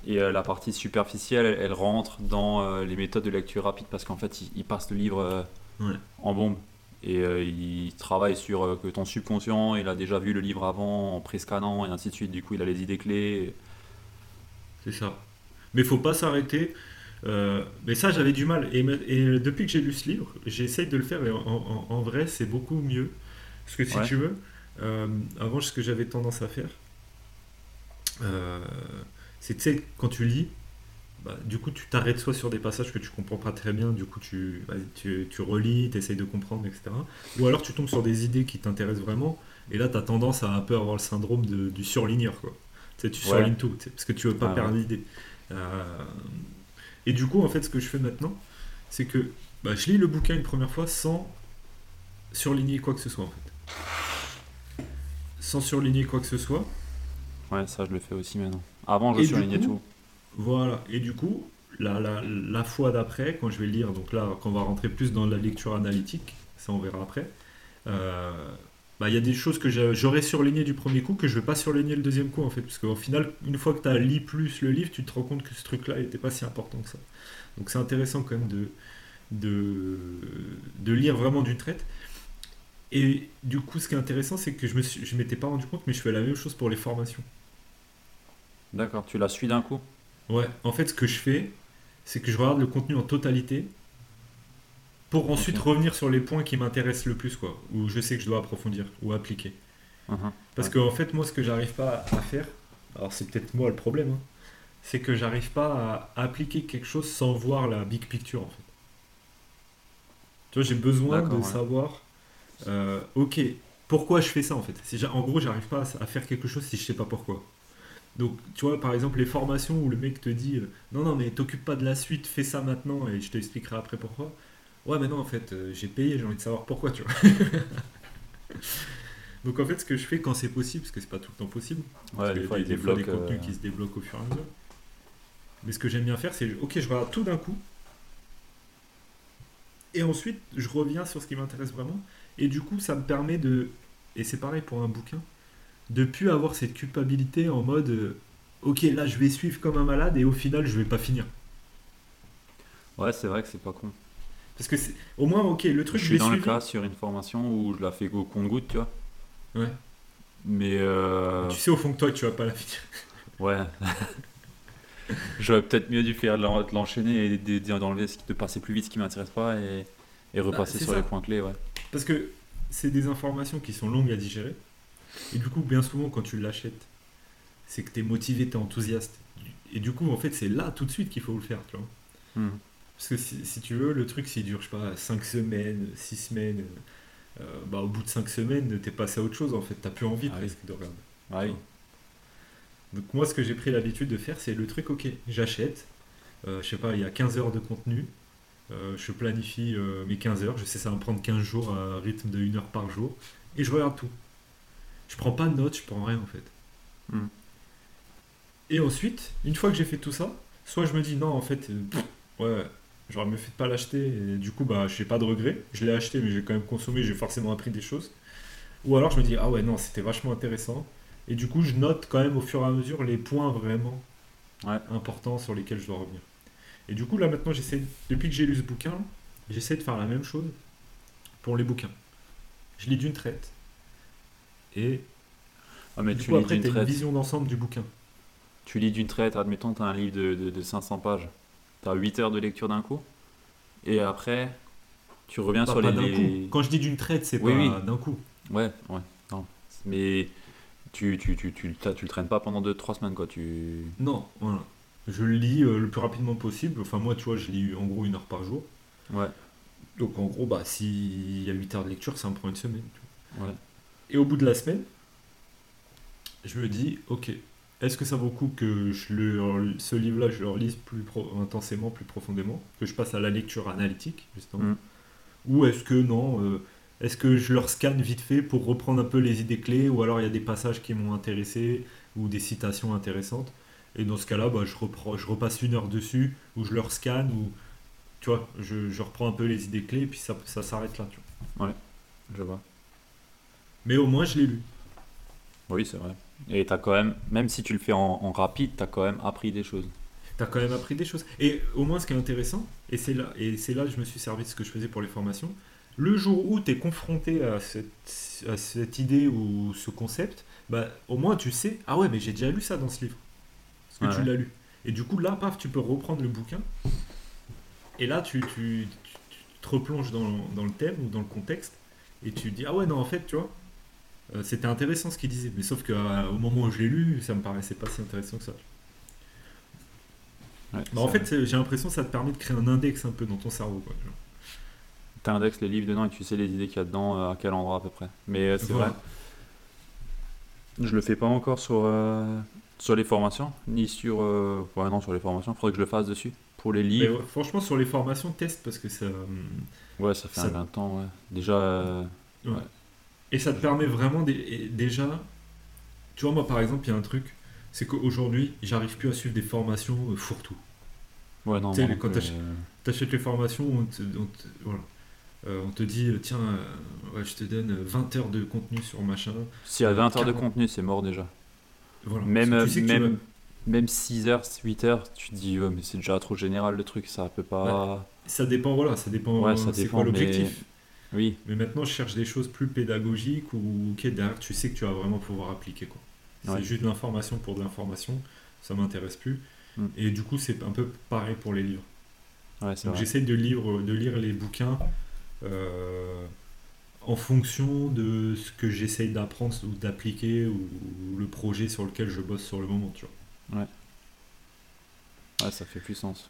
Et euh, la partie superficielle, elle, elle rentre dans euh, les méthodes de lecture rapide parce qu'en fait, il, il passe le livre euh, Ouais. en bombe. Et euh, il travaille sur euh, que ton subconscient, il a déjà vu le livre avant en pré-scannant et ainsi de suite. Du coup, il a les idées clés. C'est ça. Mais faut pas s'arrêter. Euh, mais ça, j'avais du mal. Et, depuis que j'ai lu ce livre, j'essaye de le faire. Et en, en- en vrai, c'est beaucoup mieux. Parce que si Ouais. tu veux, avant, ce que j'avais tendance à faire, c'est, quand tu lis, bah, du coup, tu t'arrêtes soit sur des passages que tu comprends pas très bien, du coup, tu, tu, tu relis, tu essayes de comprendre, etc. Ou alors, tu tombes sur des idées qui t'intéressent vraiment. Et là, tu as tendance à un peu avoir le syndrome de- du surligneur, quoi. Tu sais, tu Ouais. surlignes tout, parce que tu veux pas Ah, perdre ouais. l'idée. Euh, et du coup, en fait, ce que je fais maintenant, c'est que bah, je lis le bouquin une première fois sans surligner quoi que ce soit, en fait. Sans surligner quoi que ce soit. Ouais, ça, je le fais aussi maintenant. Avant, je surlignais tout. Voilà. Et du coup, la, fois d'après, quand je vais lire, donc là, quand on va rentrer plus dans la lecture analytique, ça on verra après, euh, bah, il y a des choses que j'a- j'aurais surlignées du premier coup que je vais pas surligner le deuxième coup, en fait. Parce qu'au final, une fois que tu as lu plus le livre, tu te rends compte que ce truc-là n'était pas si important que ça. Donc c'est intéressant quand même de, de, lire vraiment d'une traite. Et du coup, ce qui est intéressant, c'est que je je m'étais pas rendu compte, mais je fais la même chose pour les formations. D'accord, tu la suis d'un coup? Ouais, en fait, ce que je fais, c'est que je regarde le contenu en totalité pour ensuite revenir sur les points qui m'intéressent le plus, quoi, où je sais que je dois approfondir ou appliquer. Mhm. Parce que, en fait, moi, ce que j'arrive pas à faire, alors c'est peut-être moi le problème, hein, c'est que j'arrive pas à appliquer quelque chose sans voir la big picture, en fait. Tu vois, j'ai besoin de ouais. savoir, euh, ok, pourquoi je fais ça, en fait. Si en gros, j'arrive pas à à faire quelque chose si je sais pas pourquoi. Donc, tu vois, par exemple, les formations où le mec te dit euh, Non, non, mais t'occupe pas de la suite, fais ça maintenant et je t'expliquerai après pourquoi. Ouais, mais non, en fait, euh, j'ai payé, j'ai envie de savoir pourquoi, tu vois. Donc, en fait, ce que je fais quand c'est possible, parce que c'est pas tout le temps possible, parce Ouais, des y a fois, il des, fois, débloque. des contenus euh, qui se débloquent au fur et à mesure. Mais ce que j'aime bien faire, c'est Ok, je regarde tout d'un coup. Et ensuite, je reviens sur ce qui m'intéresse vraiment. Et du coup, ça me permet de. Et c'est pareil pour un bouquin de plus avoir cette culpabilité en mode euh, ok là je vais suivre comme un malade et au final je vais pas finir Ouais, c'est vrai que c'est pas con. parce que c'est au moins ok le truc je je suis l'ai dans le cas sur une formation où je la fais au compte-goutte, tu vois. Ouais. Mais euh, tu sais au fond que toi tu vas pas la finir Ouais. J'aurais peut-être mieux dû faire de l'en- de l'enchaîner et d'enlever ce qui de passer plus vite ce qui m'intéresse pas et, et repasser Bah, c'est sur ça. les points clés, ouais. parce que c'est des informations qui sont longues à digérer et du coup bien souvent quand tu l'achètes c'est que tu es motivé tu es enthousiaste et du coup en fait c'est là tout de suite qu'il faut le faire tu vois Hmm. Parce que si, si tu veux, le truc, s'il dure, je sais pas, 5 semaines, 6 semaines, euh, bah, au bout de 5 semaines, t'es passé à autre chose, en fait. T'as plus envie Ah oui. de regarder. Ah oui. Donc moi, ce que j'ai pris l'habitude de faire, c'est le truc, ok, j'achète, euh, je sais pas, il y a 15 heures de contenu, euh, je planifie euh, mes 15 heures, je sais ça va me prendre 15 jours à un rythme de 1 heure par jour, et je regarde tout. Je prends pas de notes, je prends rien en fait. Hmm. Et ensuite, une fois que j'ai fait tout ça, soit je me dis non, en fait, euh, pff, ouais, j'aurais mieux fait de pas l'acheter, et du coup, bah, j'ai pas de regret. Je l'ai acheté, mais j'ai quand même consommé, j'ai forcément appris des choses. Ou alors je me dis, ah ouais, non, c'était vachement intéressant. Et du coup, je note quand même au fur et à mesure les points vraiment Ouais. importants sur lesquels je dois revenir. Et du coup, là maintenant, j'essaie, depuis que j'ai lu ce bouquin, j'essaie de faire la même chose pour les bouquins. Je lis d'une traite. Et Ah, mais du tu coup, lis après, d'une tu as une vision d'ensemble du bouquin. Tu lis d'une traite, admettons, tu as un livre de, de, de 500 pages. Tu as 8 heures de lecture d'un coup. Et après, tu reviens Pas, sur pas les. les- coup. Quand je dis d'une traite, c'est Oui, pas oui. d'un coup. Ouais, ouais. Non. Mais tu, tu, tu, tu, tu le traînes pas pendant 2-3 semaines, quoi. Tu... Non, voilà. Je le lis euh, le plus rapidement possible. Enfin, moi, tu vois, je lis en gros une heure par jour. Ouais, Donc, en gros, bah, s'il y a 8 heures de lecture, ça me prend une semaine. tu vois. ouais. Et au bout de la semaine, je me dis, ok, est-ce que ça vaut le coup que je le, ce livre-là, je le relise plus intensément, plus profondément, que je passe à la lecture analytique, justement Mm. Ou est-ce que non euh, Est-ce que je leur scanne vite fait pour reprendre un peu les idées clés, ou alors il y a des passages qui m'ont intéressé, ou des citations intéressantes Et dans ce cas-là, bah, je, reprends, je repasse une heure dessus, ou je leur scanne, ou tu vois, je, je reprends un peu les idées clés, et puis ça, ça s'arrête là. Tu vois. Je vois. Mais au moins, je l'ai lu. Oui, c'est vrai. Et t'as quand même, même si tu le fais en, en rapide, t'as quand même appris des choses. T'as quand même appris des choses. Et au moins, ce qui est intéressant, et c'est là, et c'est là que je me suis servi de ce que je faisais pour les formations, le jour où tu es confronté à cette, à cette idée ou ce concept, bah, au moins tu sais, ah ouais, mais j'ai déjà lu ça dans ce livre. Parce que Ouais. tu l'as lu. Et du coup, là, paf, tu peux reprendre le bouquin. Et là, tu, tu, tu- tu te replonges dans, dans le thème ou dans le contexte. Et tu dis, ah ouais, non, en fait, tu vois, c'était intéressant ce qu'il disait. Mais sauf qu'au moment où je l'ai lu, ça me paraissait pas si intéressant que ça. Ouais, Bah, en fait, j'ai l'impression que ça te permet de créer un index un peu dans ton cerveau. Quoi, tu vois. t'indexes les livres dedans et tu sais les idées qu'il y a dedans, euh, à quel endroit à peu près. Mais euh, c'est Voilà. vrai. Je le fais pas encore sur, euh, sur les formations, ni sur. euh, Ouais, non, sur les formations. Faudrait que je le fasse dessus. Pour les livres, ouais, franchement, sur les formations, teste parce que ça. ouais, ça fait ça- un 20 ans, ouais. Déjà, euh, Et ça te permet vraiment déjà. Tu vois, moi par exemple, il y a un truc, c'est qu'aujourd'hui, j'arrive plus à suivre des formations euh, fourre-tout. ouais, non, non quand t'achètes- euh, T'achètes les formations, on te, on te- voilà. Euh, on te dit, tiens, euh, ouais, je te donne 20 heures de contenu sur machin. Y a 20 heures de 40. contenu, c'est mort déjà. Voilà. Même, tu sais que tu même, vas- même 6 heures, 8 heures, tu te dis, ouais, mais c'est déjà trop général le truc, ça peut pas. Ça dépend, voilà, ça dépend. Ouais, ça c'est dépend, quoi mais- l'objectif Oui, mais... maintenant, je cherche des choses plus pédagogiques ou ok, derrière, tu sais que tu vas vraiment pouvoir appliquer quoi. C'est Ouais. juste de l'information pour de l'information, ça m'intéresse plus. Mm. Et du coup, c'est un peu pareil pour les livres. ouais, Donc vrai. j'essaye de lire, de lire les bouquins euh, en fonction de ce que j'essaye d'apprendre ou d'appliquer ou, le projet sur lequel je bosse sur le moment. Tu vois. Ouais, ça fait plus sens.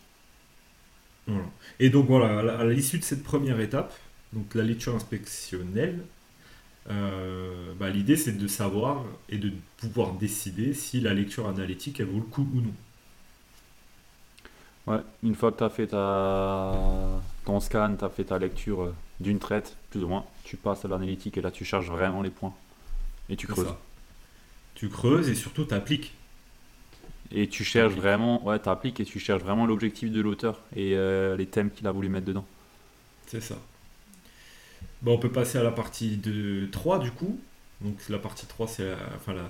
Voilà. Et donc voilà, à l'issue de cette première étape, donc la lecture inspectionnelle, euh, bah, l'idée c'est de savoir et de pouvoir décider si la lecture analytique elle vaut le coup ou non. Ouais, une fois que tu as fait ta... ton scan, tu as fait ta lecture euh, d'une traite, plus ou moins, tu passes à l'analytique et là tu charges vraiment les points. Et tu creuses. Tu creuses et surtout tu appliques. Et tu cherches vraiment, ouais, t'appliques et tu cherches vraiment l'objectif de l'auteur et euh, les thèmes qu'il a voulu mettre dedans. C'est ça. Bon, on peut passer à la partie de 3 du coup. Donc la partie 3, c'est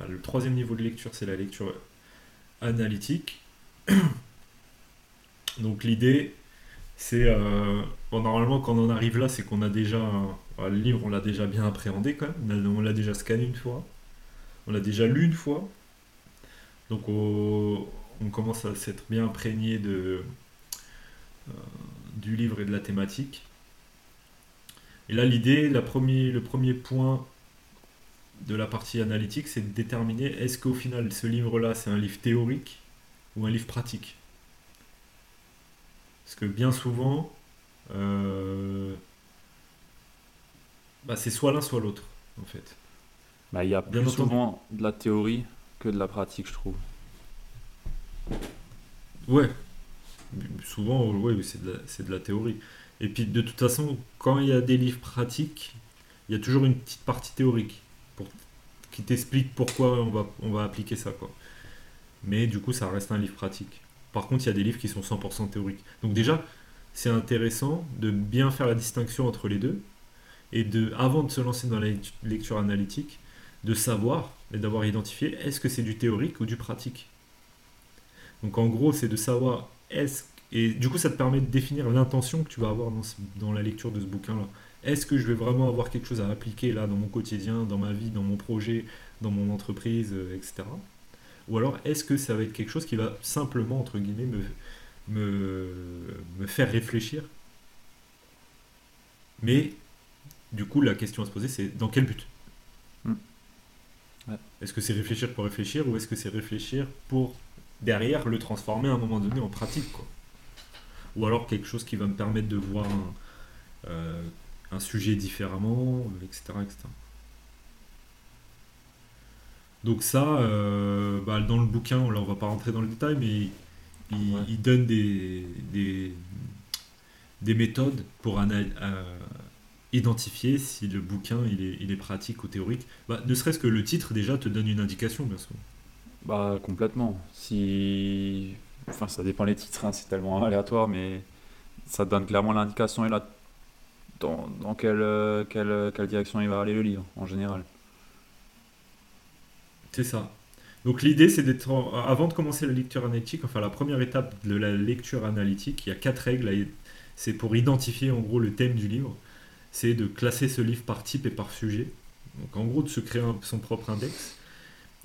le troisième niveau de lecture, c'est la lecture analytique. Donc l'idée, c'est... euh, normalement, quand on arrive là, c'est qu'on a déjà... un- le livre, on l'a déjà bien appréhendé quand même. On l'a déjà scanné une fois. On l'a déjà lu une fois. Donc on, commence à s'être bien imprégné euh, du livre et de la thématique. Et là, l'idée, premier- le premier point de la partie analytique, c'est de déterminer est-ce qu'au final, ce livre-là, c'est un livre théorique ou un livre pratique? Parce que bien souvent, euh, bah, c'est soit l'un, soit l'autre, en fait. Bah, il y a Bien plus entendu. souvent de la théorie que de la pratique, je trouve. Ouais. Souvent, oui, c'est de, la- c'est de la théorie. Et puis, de toute façon, quand il y a des livres pratiques, il y a toujours une petite partie théorique qui t'explique pourquoi on va, on va appliquer ça. Quoi. Mais du coup, ça reste un livre pratique. Par contre, il y a des livres qui sont 100% théoriques. Donc déjà, c'est intéressant de bien faire la distinction entre les deux et de, avant de se lancer dans la lect- lecture analytique, de savoir et d'avoir identifié est-ce que c'est du théorique ou du pratique? Donc en gros, c'est de savoir est-ce et du coup, ça te permet de définir l'intention que tu vas avoir dans, ce- dans la lecture de ce bouquin-là. Est-ce que je vais vraiment avoir quelque chose à appliquer là dans mon quotidien, dans ma vie, dans mon projet, dans mon entreprise, euh, etc. Ou alors est-ce que ça va être quelque chose qui va simplement, entre guillemets, me, me, me faire réfléchir? Mais du coup, la question à se poser, c'est dans quel but? Hmm. Ouais. Est-ce que c'est réfléchir pour réfléchir ou est-ce que c'est réfléchir pour derrière le transformer à un moment donné en pratique quoi? Ou alors quelque chose qui va me permettre de voir un, euh, un sujet différemment, etc. etc. Donc ça, euh, bah, dans le bouquin, là on va pas rentrer dans le détail, mais il, il donne des, des, des méthodes pour euh, identifier si le bouquin il est, il est pratique ou théorique. Bah, ne serait-ce que le titre déjà te donne une indication, bien sûr. Bah complètement. Si, enfin ça dépend les titres, hein, c'est tellement aléatoire, mais ça donne clairement l'indication et là dans, quelle, euh, quelle, euh, quelle direction il va aller le livre en général. C'est ça. Donc l'idée, c'est d'être avant de commencer la lecture analytique, enfin la première étape de la lecture analytique, il y a quatre règles. C'est pour identifier en gros le thème du livre. C'est de classer ce livre par type et par sujet. Donc en gros de se créer son propre index,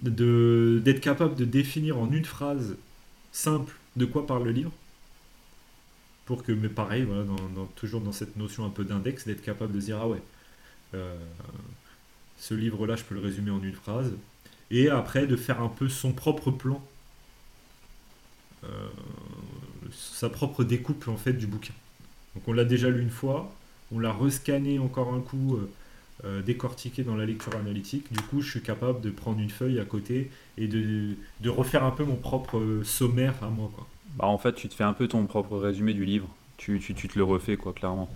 de d'être capable de définir en une phrase simple de quoi parle le livre? Pour que, mais pareil, toujours dans cette notion un peu d'index, d'être capable de dire ah ouais, euh, ce livre-là, je peux le résumer en une phrase et après de faire un peu son propre plan, euh, sa propre découpe en fait du bouquin. Donc on l'a déjà lu une fois, on l'a rescanné encore un coup, euh, euh, décortiqué dans la lecture analytique. Du coup, je suis capable de prendre une feuille à côté et de, de refaire un peu mon propre sommaire à moi. Quoi. Bah, en fait, tu te fais un peu ton propre résumé du livre. Tu, tu, tu te le refais, quoi, clairement.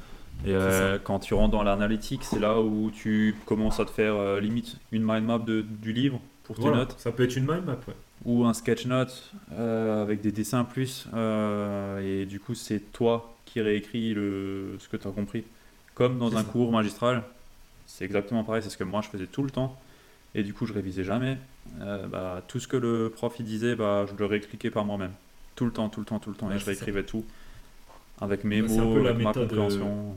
Et quand tu rentres dans l'analytique, c'est là où tu commences à te faire limite une mind map de, du livre pour tes notes. Ça peut être une mind map, ouais. Ou un sketch note euh, avec des dessins plus. Euh, et du coup, c'est toi qui réécris le, ce que tu as compris. Comme dans un cours magistral, c'est exactement pareil, c'est ce que moi je faisais tout le temps. Et du coup, je révisais jamais. Euh, bah, tout ce que le prof il disait, bah, je le réexpliquais par moi-même. Tout le temps, tout le temps, tout le temps. et je réécrivais tout. Avec mes mots, avec ma compréhension.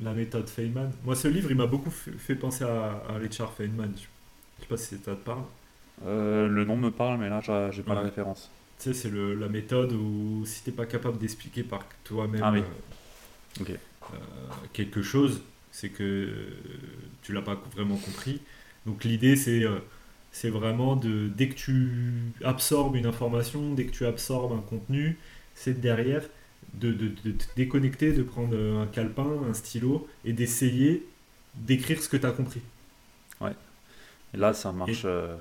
La méthode Feynman. Moi, ce livre, il m'a beaucoup fait penser à, à Richard Feynman. Je sais pas si ça te parle. Euh, le nom me parle, mais là, j'ai pas la référence. Tu sais, c'est la méthode où si t'es pas capable d'expliquer par toi-même ah euh, euh, quelque chose, c'est que tu l'as pas vraiment compris. Donc l'idée, c'est c'est vraiment de dès que tu absorbes une information, dès que tu absorbes un contenu, c'est derrière de, de, de, te déconnecter, de prendre un calepin, un stylo et d'essayer d'écrire ce que tu as compris. Ouais. Et là, ça marche. Euh,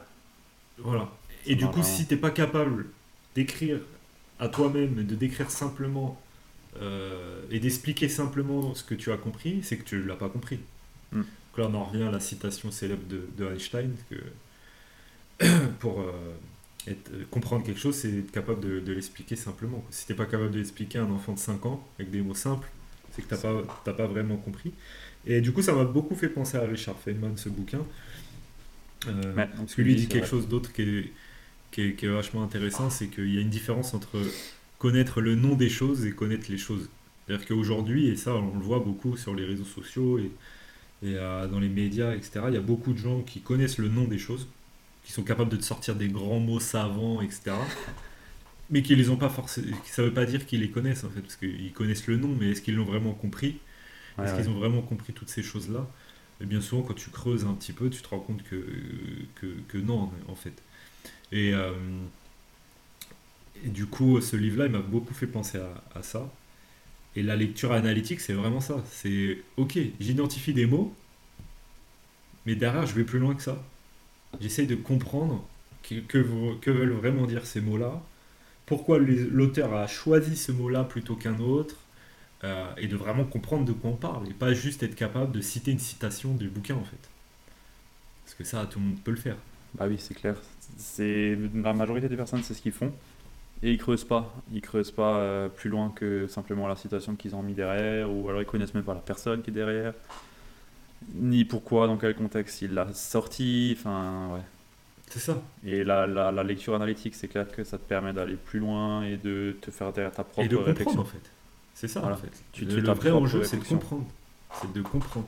voilà. Et du coup, si tu n'es pas capable d'écrire à toi-même, de décrire simplement euh, et d'expliquer simplement ce que tu as compris, c'est que tu ne l'as pas compris. Hmm. Donc là, on en revient à la citation célèbre de, Einstein que pour euh, comprendre quelque chose, c'est être capable de, l'expliquer simplement. Si tu n'es pas capable de l'expliquer à un enfant de 5 ans avec des mots simples, c'est que tu n'as pas, pas vraiment compris. Et du coup, ça m'a beaucoup fait penser à Richard Feynman, ce bouquin, euh, parce que lui dit quelque chose d'autre qui est, qui, est, vachement intéressant, c'est qu'il y a une différence entre connaître le nom des choses et connaître les choses. C'est-à-dire qu'aujourd'hui, et ça on le voit beaucoup sur les réseaux sociaux et, et euh, dans les médias, etc., il y a beaucoup de gens qui connaissent le nom des choses, qui sont capables de te sortir des grands mots savants, etc., mais qui les ont pas forcément. Ça veut pas dire qu'ils les connaissent en fait, parce qu'ils connaissent le nom, mais est-ce qu'ils l'ont vraiment compris? Est-ce qu'ils ont vraiment compris toutes ces choses-là? Et bien souvent, quand tu creuses un petit peu, tu te rends compte que, que, non, en fait. Et, euh, et, du coup, ce livre-là, il m'a beaucoup fait penser à, ça. Et la lecture analytique, c'est vraiment ça. C'est, ok, j'identifie des mots, mais derrière, je vais plus loin que ça. J'essaye de comprendre que, que, veulent vraiment dire ces mots-là, pourquoi l'auteur a choisi ce mot-là plutôt qu'un autre, euh, et de vraiment comprendre de quoi on parle et pas juste être capable de citer une citation du bouquin en fait. Parce que ça, tout le monde peut le faire. Bah oui, c'est clair. La majorité des personnes, c'est ce qu'ils font et ils creusent pas. Ils creusent pas euh, plus loin que simplement la citation qu'ils ont mis derrière ou alors ils connaissent même pas la personne qui est derrière ni pourquoi, dans quel contexte il l'a sorti. Enfin, ouais. C'est ça. Et la, la, la lecture analytique, c'est clair que ça te permet d'aller plus loin et de te faire ta propre et de réflexion. en fait. C'est ça, en fait. Tu, le, le vrai enjeu, c'est de comprendre. C'est de comprendre.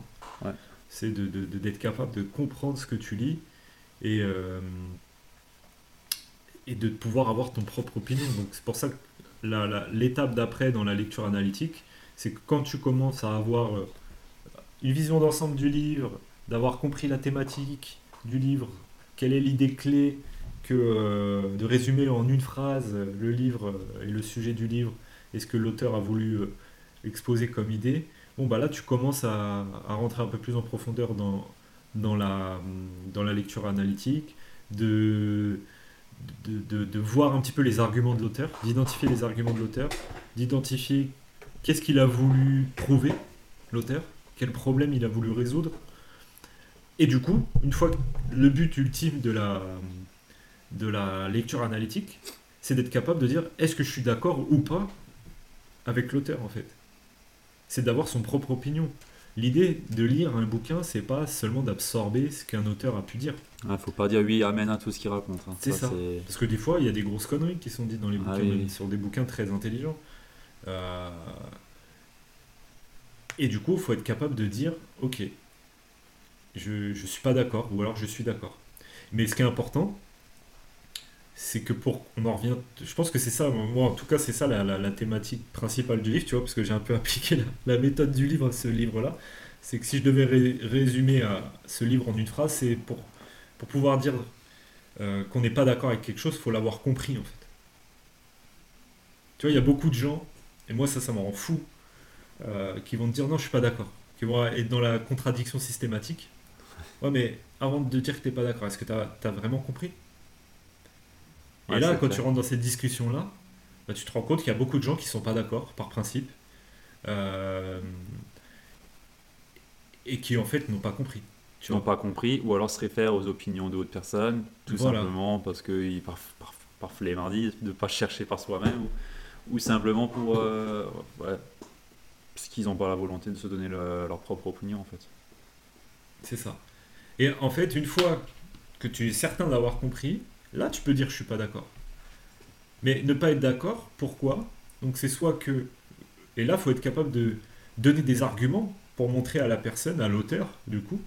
C'est d'être de, de, capable de comprendre ce que tu lis et, euh, et de pouvoir avoir ton propre opinion. Donc, c'est pour ça que l'étape d'après dans la lecture analytique, c'est que quand tu commences à avoir euh, une vision d'ensemble du livre, d'avoir compris la thématique du livre, quelle est l'idée clé, que euh, de résumer en une phrase le livre et le sujet du livre, et ce que l'auteur a voulu euh, exposer comme idée, bon bah là tu commences à, rentrer un peu plus en profondeur dans, dans, la, dans la lecture analytique, de, de, voir un petit peu les arguments de l'auteur, d'identifier les arguments de l'auteur, d'identifier qu'est-ce qu'il a voulu prouver, l'auteur, quel problème il a voulu résoudre. Et du coup, une fois que le but ultime de la, de la lecture analytique, c'est d'être capable de dire est-ce que je suis d'accord ou pas avec l'auteur en fait? C'est d'avoir son propre opinion. L'idée de lire un bouquin, c'est pas seulement d'absorber ce qu'un auteur a pu dire. Il faut pas dire oui, amène à tout ce qu'il raconte. Hein. C'est ça. Parce que des fois, il y a des grosses conneries qui sont dites dans les ah bouquins, sur des bouquins très intelligents. Euh, et du coup, il faut être capable de dire ok, je ne suis pas d'accord, ou alors je suis d'accord. Mais ce qui est important, c'est que pour. On en revient. Je pense que c'est ça, moi en tout cas, c'est ça la, thématique principale du livre, tu vois, parce que j'ai un peu appliqué la, méthode du livre à ce livre-là. C'est que si je devais résumer ce livre en une phrase, c'est pour, pouvoir dire euh, qu'on n'est pas d'accord avec quelque chose, il faut l'avoir compris en fait. Tu vois, il y a beaucoup de gens, et moi ça, ça me rend fou, euh, qui vont te dire non, je suis pas d'accord, qui vont être dans la contradiction systématique. Ouais, mais avant de dire que tu n'es pas d'accord, est-ce que tu as vraiment compris? Et là, quand tu rentres dans cette discussion-là, bah, tu te rends compte qu'il y a beaucoup de gens qui ne sont pas d'accord par principe euh, et qui en fait n'ont pas compris. Tu n'ont pas compris ou alors se réfèrent aux opinions d'autres personnes, tout simplement parce qu'ils par, par, par de ne pas chercher par soi-même ou, simplement pour. Euh, parce qu'ils n'ont pas la volonté de se donner leur propre opinion en fait. C'est ça. Et en fait, une fois que tu es certain d'avoir compris, Là, tu peux dire je suis pas d'accord. Mais ne pas être d'accord, pourquoi? Donc c'est soit que... Et là, faut être capable de donner des arguments pour montrer à la personne, à l'auteur, du coup,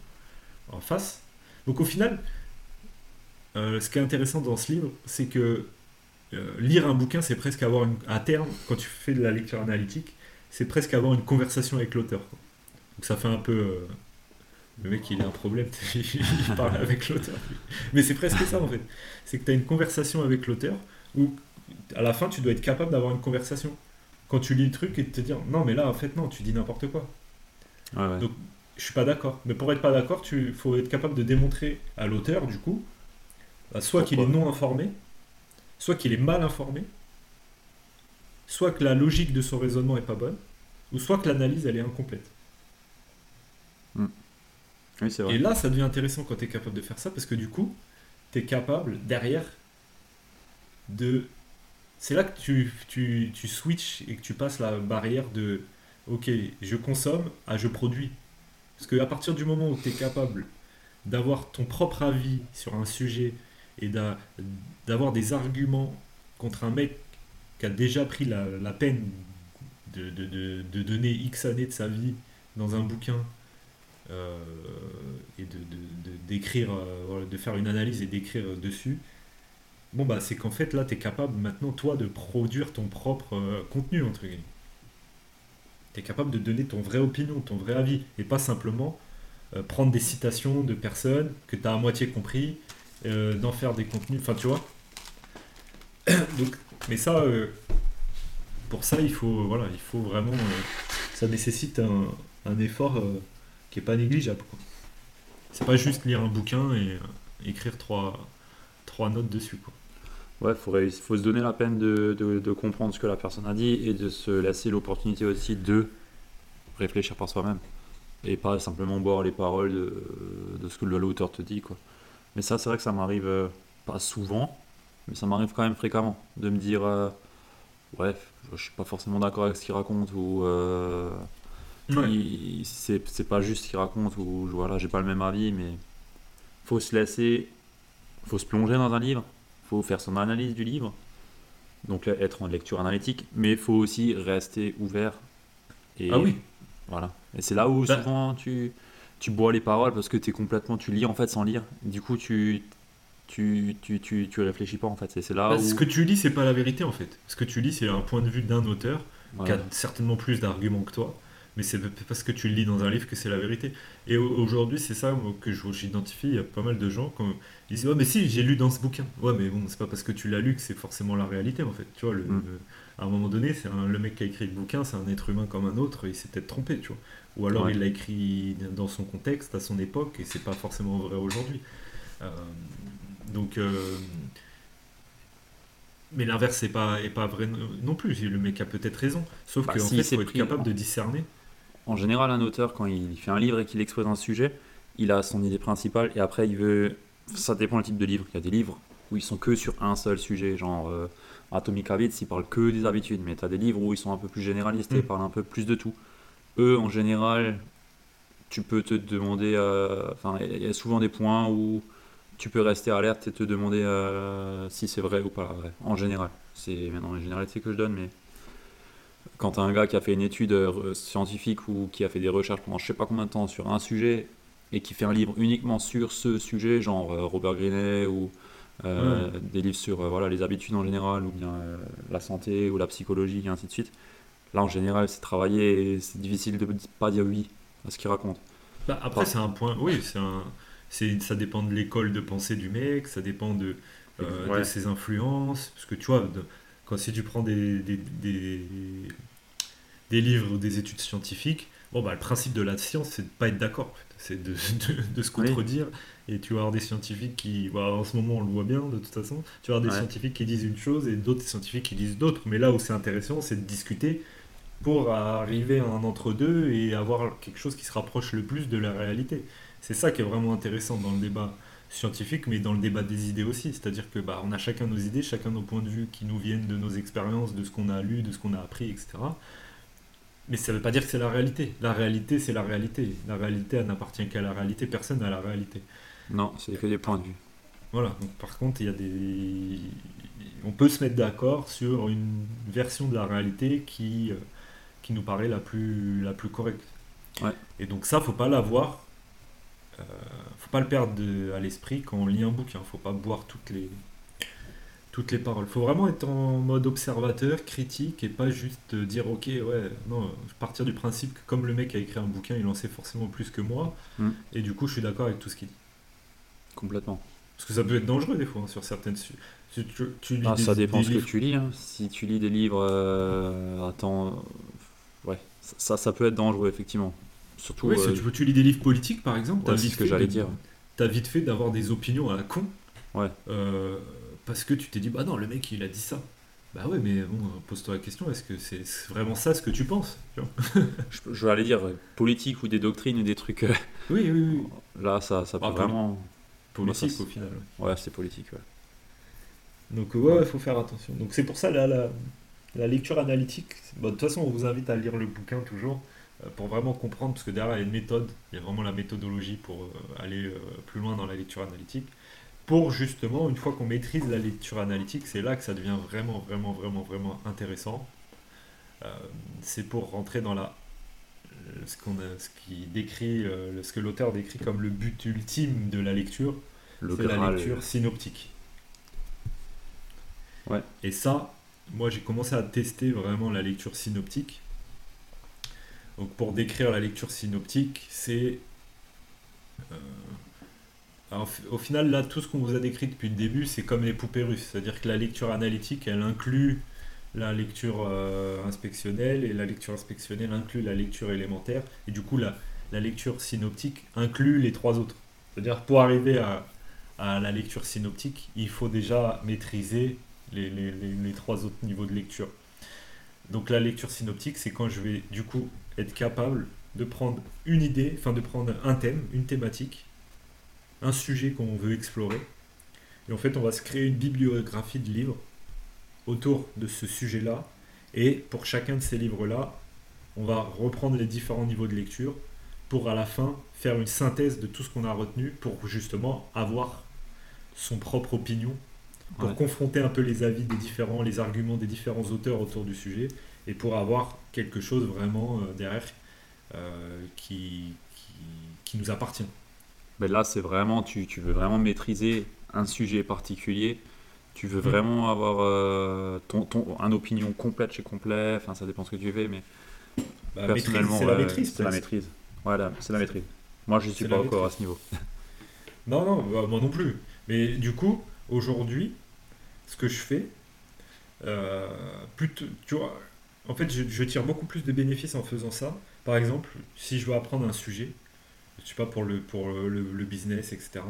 en face. Donc au final, euh, ce qui est intéressant dans ce livre, c'est que euh, lire un bouquin, c'est presque avoir, une, à terme, quand tu fais de la lecture analytique, c'est presque avoir une conversation avec l'auteur. Donc ça fait un peu... Euh, le mec il a un problème, il parle avec l'auteur. Mais c'est presque ça en fait. C'est que tu as une conversation avec l'auteur où à la fin tu dois être capable d'avoir une conversation. Quand tu lis le truc et de te dire non mais là en fait non, tu dis n'importe quoi. Donc je suis pas d'accord. Mais pour être pas d'accord, il faut être capable de démontrer à l'auteur du coup, bah, soit qu'il est non informé, soit qu'il est mal informé, soit que la logique de son raisonnement est pas bonne, ou soit que l'analyse elle est incomplète. Et là, ça devient intéressant quand tu es capable de faire ça, parce que du coup, tu es capable, derrière, de... C'est là que tu, tu, tu switches et que tu passes la barrière de ok, je consomme à je produis. Parce qu'à partir du moment où tu es capable d'avoir ton propre avis sur un sujet et d'avoir des arguments contre un mec qui a déjà pris la, peine de, de, donner X années de sa vie dans un bouquin et de, d'écrire, euh, de faire une analyse et d'écrire dessus, bon bah c'est qu'en fait là tu es capable maintenant toi de produire ton propre euh, contenu entre guillemets. Tu es capable de donner ton vrai opinion, ton vrai avis, et pas simplement prendre des citations de personnes que tu as à moitié compris, d'en faire des contenus, enfin tu vois. Donc, mais ça, pour ça il faut, voilà, il faut vraiment, ça nécessite un effort qui est pas négligeable. C'est pas juste lire un bouquin et euh, écrire trois, trois notes dessus. Quoi. Ouais, il faut, faut se donner la peine de, de, comprendre ce que la personne a dit et de se laisser l'opportunité aussi de réfléchir par soi-même. Et pas simplement boire les paroles de, de ce que l'auteur te dit. Quoi. Mais ça, c'est vrai que ça m'arrive euh, pas souvent, mais ça m'arrive quand même fréquemment de me dire euh, Ouais, je suis pas forcément d'accord avec ce qu'il raconte ou c'est pas juste ce qu'il raconte ou voilà, j'ai pas le même avis, mais faut se laisser, faut se plonger dans un livre, faut faire son analyse du livre, donc être en lecture analytique, mais faut aussi rester ouvert. Et, ah oui. Voilà. Et c'est là où bah souvent tu, tu bois les paroles parce que es complètement, tu lis en fait sans lire. Du coup, tu tu, tu, tu, tu réfléchis pas en fait. C'est là bah, Ce que tu lis, c'est pas la vérité en fait. Ce que tu lis, c'est un point de vue d'un auteur qui a certainement plus d'arguments que toi mais c'est parce que tu le lis dans un livre que c'est la vérité. Et aujourd'hui, c'est ça que j'identifie. Il y a pas mal de gens qui disent Oh, mais si, j'ai lu dans ce bouquin. Ouais, mais bon, c'est pas parce que tu l'as lu que c'est forcément la réalité en fait. Tu vois, mm. à un moment donné, c'est le mec qui a écrit le bouquin, c'est un être humain comme un autre, il s'est peut-être trompé, tu vois. Ou alors il l'a écrit dans son contexte, à son époque, et c'est pas forcément vrai aujourd'hui. Euh, donc, euh, mais l'inverse n'est pas, est pas vrai non plus. Le mec a peut-être raison. Sauf Bah, qu'en si fait, c'est faut être pris capable de discerner. En général, un auteur, quand il fait un livre et qu'il expose un sujet, il a son idée principale et après il veut. Ça dépend du type de livre. Il y a des livres où ils sont que sur un seul sujet, genre euh, Atomic Habits, ils parlent que des habitudes, mais tu as des livres où ils sont un peu plus généralistes et Mm. parlent un peu plus de tout. Eux, en général, tu peux te demander. euh, Enfin, il y a souvent des points où tu peux rester alerte et te demander euh, si c'est vrai ou pas vrai. En général. C'est maintenant les généralités que je donne, mais quand t'as un gars qui a fait une étude euh, scientifique ou qui a fait des recherches pendant je sais pas combien de temps sur un sujet et qui fait un livre uniquement sur ce sujet, genre euh, Robert Greene ou euh, des livres sur euh, voilà, les habitudes en général ou bien euh, la santé ou la psychologie et ainsi de suite. Là en général c'est travaillé et c'est difficile de pas dire oui à ce qu'il raconte. Bah, après, c'est un point. Oui, c'est un. C'est, ça dépend de l'école de pensée du mec, ça dépend de, Ouais. de ses influences. Parce que tu vois, de- quand si tu prends des, des, des, des livres ou des études scientifiques, bon, bah, le principe de la science, c'est de pas être d'accord. en fait. C'est de, de, de se Oui. contredire. Et tu vas avoir des scientifiques qui. bah, en ce moment, on le voit bien, de toute façon. Tu vas avoir des Ouais. scientifiques qui disent une chose et d'autres scientifiques qui disent d'autres. Mais là où c'est intéressant, c'est de discuter pour arriver à un entre-deux et avoir quelque chose qui se rapproche le plus de la réalité. C'est ça qui est vraiment intéressant dans le débat scientifique, mais dans le débat des idées aussi. C'est-à-dire que bah, on a chacun nos idées, chacun nos points de vue qui nous viennent de nos expériences, de ce qu'on a lu, de ce qu'on a appris, etc. Mais ça ne veut pas dire que c'est la réalité. La réalité, c'est la réalité. La réalité, elle n'appartient qu'à la réalité. Personne n'a la réalité. Non, c'est que des points de vue. Voilà. Donc, par contre, il y a des... On peut se mettre d'accord sur une version de la réalité qui, euh, qui nous paraît la plus, la plus correcte. Ouais. Et donc ça, faut pas l'avoir. Euh, faut pas le perdre de- à l'esprit quand on lit un bouquin. Faut pas boire toutes les toutes les paroles. Faut vraiment être en mode observateur, critique et pas juste dire ok ouais non partir du principe que comme le mec a écrit un bouquin, il en sait forcément plus que moi Mm. et du coup je suis d'accord avec tout ce qu'il dit. Complètement. Parce que ça peut être dangereux des fois hein, sur certaines tu, tu lis Ah, des- ça dépend des ce que tu lis. hein. Si tu lis des livres, euh, attends, euh, ouais, ça, ça peut être dangereux effectivement. Surtout, Oui, si euh, tu, tu lis des livres politiques par exemple, t'as ouais, vite ce que fait dire. T'as vite fait d'avoir des opinions à la con. Ouais. Euh, parce que tu t'es dit, bah non, le mec il a dit ça. Bah ouais, mais bon, pose-toi la question, est-ce que c'est vraiment ça ce que tu penses Je, je vais aller dire euh, politique ou des doctrines ou des trucs. euh, Oui, oui, oui. là, ça, ça peut Ah, vraiment. Politique ça, au final. Ouais, c'est politique. Ouais. Donc ouais, il faut faire attention. Donc c'est pour ça là, la, la lecture analytique. bon, de toute façon, on vous invite à lire le bouquin toujours euh, pour vraiment comprendre, parce que derrière il y a une méthode, il y a vraiment la méthodologie pour euh, aller euh, plus loin dans la lecture analytique. Pour justement, une fois qu'on maîtrise la lecture analytique, c'est là que ça devient vraiment, vraiment, vraiment, vraiment intéressant. Euh, c'est pour rentrer dans la euh, ce, qu'on a, ce qui décrit, euh, ce que l'auteur décrit comme le but ultime de la lecture, Le c'est la lecture synoptique. Ouais. Et ça, moi j'ai commencé à tester vraiment la lecture synoptique. Donc pour décrire la lecture synoptique, c'est... euh, au final, là, tout ce qu'on vous a décrit depuis le début, c'est comme les poupées russes. C'est-à-dire que la lecture analytique, elle inclut la lecture euh, inspectionnelle, et la lecture inspectionnelle inclut la lecture élémentaire, et du coup, la, la lecture synoptique inclut les trois autres. C'est-à-dire, pour arriver à, à la lecture synoptique, il faut déjà maîtriser les, les- les- les trois autres niveaux de lecture. Donc la lecture synoptique, c'est quand je vais du coup être capable de prendre une idée, enfin de prendre un thème, une thématique, un sujet qu'on veut explorer. Et en fait, on va se créer une bibliographie de livres autour de ce sujet-là. Et pour chacun de ces livres-là, on va reprendre les différents niveaux de lecture pour à la fin faire une synthèse de tout ce qu'on a retenu pour justement avoir son propre opinion, pour Ouais. confronter un peu les avis des différents, les arguments des différents auteurs autour du sujet et pour avoir quelque chose vraiment euh, derrière euh, qui, qui, qui nous appartient. Mais là, c'est vraiment, tu, tu veux vraiment maîtriser un sujet particulier. Tu veux Mm. vraiment avoir euh, ton, ton, un opinion complète chez complet. Enfin, ça dépend ce que tu fais, mais Bah, personnellement, c'est la maîtrise. c'est la maîtrise. Voilà, c'est la maîtrise. Moi, je C'est suis pas encore à ce niveau. Non, non, bah, moi non plus. Mais du coup, aujourd'hui, ce que je fais, euh, plutôt, tu vois, en fait, je, je tire beaucoup plus de bénéfices en faisant ça. Par exemple, si je veux apprendre un sujet, je sais pas pour le, pour le, le business, etc.,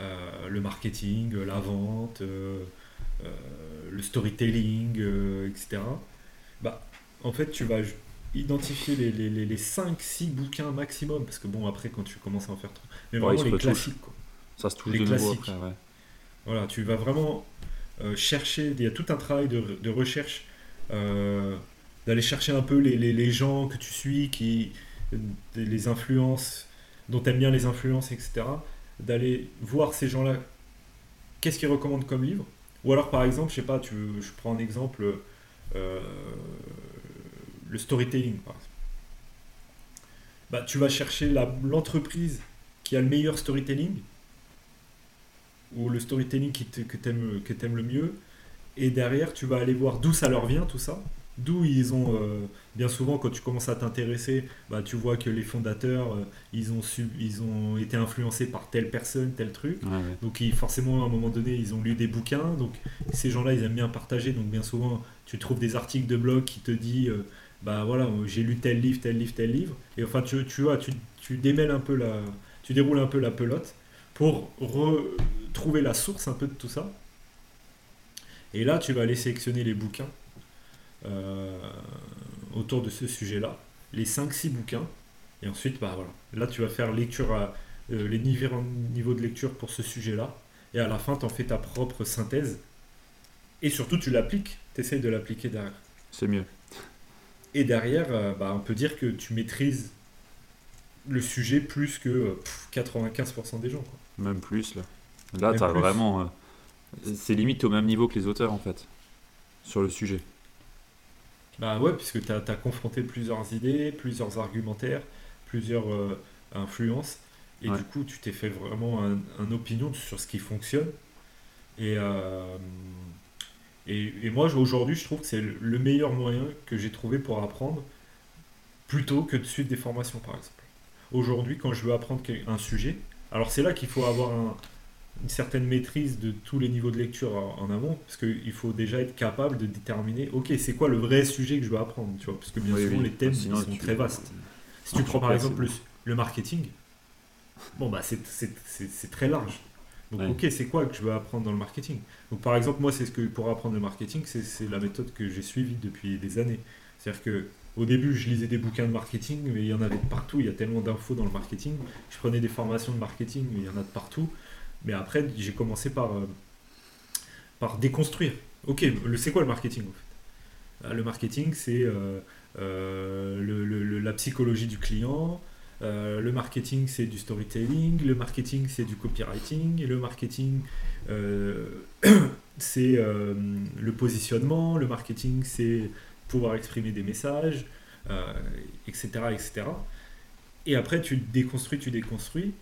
euh, le marketing, la vente, euh, euh, le storytelling, etc. Bah, en fait, tu vas identifier les, les, les, 5-6 bouquins maximum, parce que bon, après, quand tu commences à en faire trop, mais vraiment les classiques. Quoi. Ça se touche les de classiques. Nouveau après, Voilà, tu vas vraiment chercher, il y a tout un travail de, de recherche, d'aller chercher un peu les, gens que tu suis, qui les influences, dont tu bien les influences, etc. D'aller voir ces gens-là, qu'est-ce qu'ils recommandent comme livre? Ou alors, par exemple, je sais pas, tu, je prends un exemple, euh, le storytelling, par exemple. Bah, tu vas chercher l'entreprise qui a le meilleur storytelling, ou le storytelling qui que tu aimes, le mieux, et derrière, tu vas aller voir d'où ça leur vient, tout ça, D'où ils ont, euh, bien souvent, quand tu commences à t'intéresser, bah, tu vois que les fondateurs, euh, ils, ont su, ils ont été influencés par telle personne, tel truc. Donc ils, forcément, à un moment donné, ils ont lu des bouquins. Donc ces gens-là, ils aiment bien partager. Donc bien souvent, tu trouves des articles de blog qui te disent, euh, bah voilà, j'ai lu tel livre, tel livre, tel livre. Et enfin, tu, tu vois, tu, tu démêles un peu la, tu déroules un peu la pelote pour retrouver la source un peu de tout ça. Et là, tu vas aller sélectionner les bouquins autour de ce sujet-là, les 5-6 bouquins, et ensuite, bah voilà, là tu vas faire lecture à, euh, les niveaux, niveaux de lecture pour ce sujet-là, et à la fin, tu en fais ta propre synthèse, et surtout tu l'appliques, tu essayes de l'appliquer derrière. C'est mieux. Et derrière, euh, bah, on peut dire que tu maîtrises le sujet plus que 95% des gens. Même plus, là. Là, tu as vraiment. c'est limite au même niveau que les auteurs, en fait, sur le sujet. Bah ouais, puisque tu as, confronté plusieurs idées, plusieurs argumentaires, plusieurs euh, influences. Et du coup, tu t'es fait vraiment un, opinion sur ce qui fonctionne. Et, euh, et, moi, aujourd'hui, je trouve que c'est le meilleur moyen que j'ai trouvé pour apprendre, plutôt que de suivre des formations, par exemple. Aujourd'hui, quand je veux apprendre un sujet, alors c'est là qu'il faut avoir un, une certaine maîtrise de tous les niveaux de lecture en, amont, parce qu'il faut déjà être capable de déterminer, ok, c'est quoi le vrai sujet que je veux apprendre, tu vois, parce que bien souvent les thèmes sont très vastes. Si tu prends par exemple le, marketing, bon bah c'est très large. Donc ok, c'est quoi que je veux apprendre dans le marketing? Donc par exemple, moi, c'est ce que pour apprendre le marketing, c'est la méthode que j'ai suivie depuis des années. C'est-à-dire que au début, je lisais des bouquins de marketing, mais il y en avait de partout. Il y a tellement d'infos dans le marketing. Je prenais des formations de marketing, mais il y en a de partout. Mais après, j'ai commencé par, euh, par déconstruire. Ok, c'est quoi le marketing en fait? Euh, Le marketing, c'est euh, le, la psychologie du client. le marketing, c'est du storytelling. Le marketing, c'est du copywriting. le marketing, c'est le positionnement. Le marketing, c'est pouvoir exprimer des messages, etc., etc. Et après, tu déconstruis, tu déconstruis.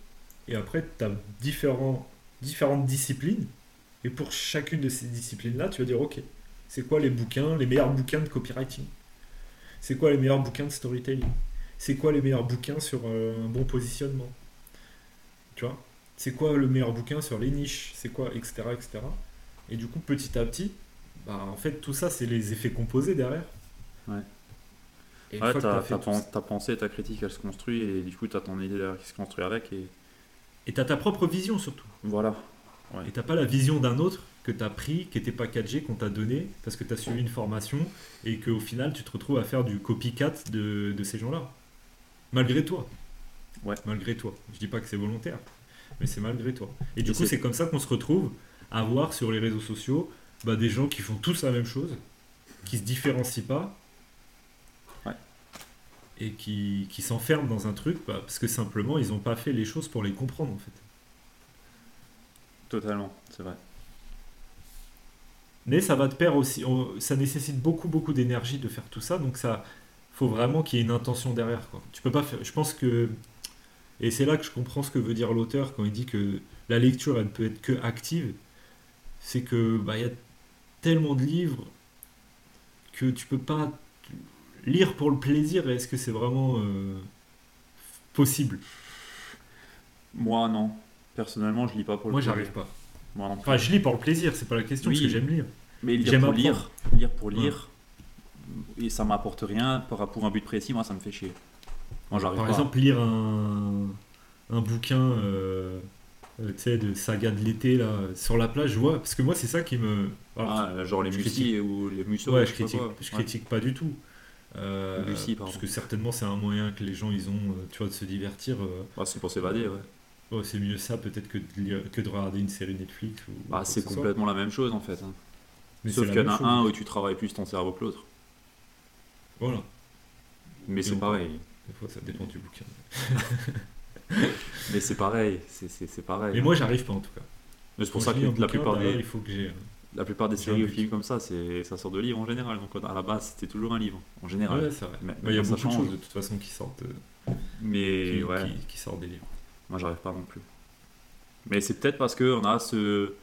Et après, tu as différents différentes disciplines. Et pour chacune de ces disciplines-là, tu vas dire, OK, c'est quoi les bouquins, les meilleurs bouquins de copywriting? C'est quoi les meilleurs bouquins de storytelling? C'est quoi les meilleurs bouquins sur euh, un bon positionnement? Tu vois? C'est quoi le meilleur bouquin sur les niches? C'est quoi, etc., etc. Et du coup, petit à petit, bah, en fait, tout ça, c'est les effets composés derrière. Ouais. Et ouais, ta, ta, pensée, ta critique, elle se construit, et du coup, tu as ton idée qui se construit avec. Et et tu as ta propre vision surtout. Voilà. Et tu pas la vision d'un autre que tu as pris, qui n'était pas 4G, qu'on t'a donné, parce que tu as suivi une formation, et qu'au final, tu te retrouves à faire du copycat de, de ces gens-là. Malgré toi. Ouais. Malgré toi. Je dis pas que c'est volontaire, mais c'est malgré toi. Et du coup, c'est comme ça qu'on se retrouve à voir sur les réseaux sociaux bah, des gens qui font tous la même chose, qui se différencient pas, et qui, qui s'enferment dans un truc bah, parce que simplement ils n'ont pas fait les choses pour les comprendre en fait. Totalement, c'est vrai. Mais ça va te perdre aussi, ça nécessite beaucoup beaucoup d'énergie de faire tout ça, donc ça faut vraiment qu'il y ait une intention derrière. Quoi. Tu peux pas faire, je pense que, et c'est là que je comprends ce que veut dire l'auteur quand il dit que la lecture elle ne peut être que active, c'est que bah il y a tellement de livres que tu peux pas lire pour le plaisir, est-ce que c'est vraiment euh, possible? Moi, non. Personnellement, je lis pas pour le Moi, j'arrive pas. Moi, non enfin, je lis pour le plaisir, c'est pas la question, parce que j'aime lire. Mais lire pour lire, lire pour lire, et ça m'apporte rien pour un but précis, moi, ça me fait chier. Moi, j'arrive Par exemple, lire un, un bouquin. Euh, de saga de l'été, là, sur la plage, je vois. Parce que moi, c'est ça qui me. Ah, genre les je Musi ou les Musso. ouais, je je pas critique, je Ouais. critique pas du tout. Euh, Lucie, pardon. parce que certainement, c'est un moyen que les gens, ils ont, euh, tu vois, de se divertir. euh, Bah, c'est pour s'évader, ouais. oh, c'est mieux ça, peut-être, que, de lire- que de regarder une série Netflix. Ou, Bah, c'est soit. complètement la même chose en fait. hein. Mais Sauf qu'il y en a un où tu travailles plus ton cerveau que l'autre. Voilà. Mais c'est pareil. Des fois, ça dépend du bouquin. Mais c'est pareil. C'est- pareil. Mais moi, j'arrive pas, en tout cas. Mais c'est pour ça que la bouquin, plupart derrière, des, il faut que j'ai. La plupart des séries ou films comme ça, c'est ça sort de livres en général. Donc à la base, c'était toujours un livre en général. Ouais, c'est vrai. Mais- il y a beaucoup de change. choses, de toute façon, qui sortent, euh, Mais qui, ouais, qui- qui sortent des livres. moi j'arrive pas non plus. Mais c'est peut-être parce que on a ce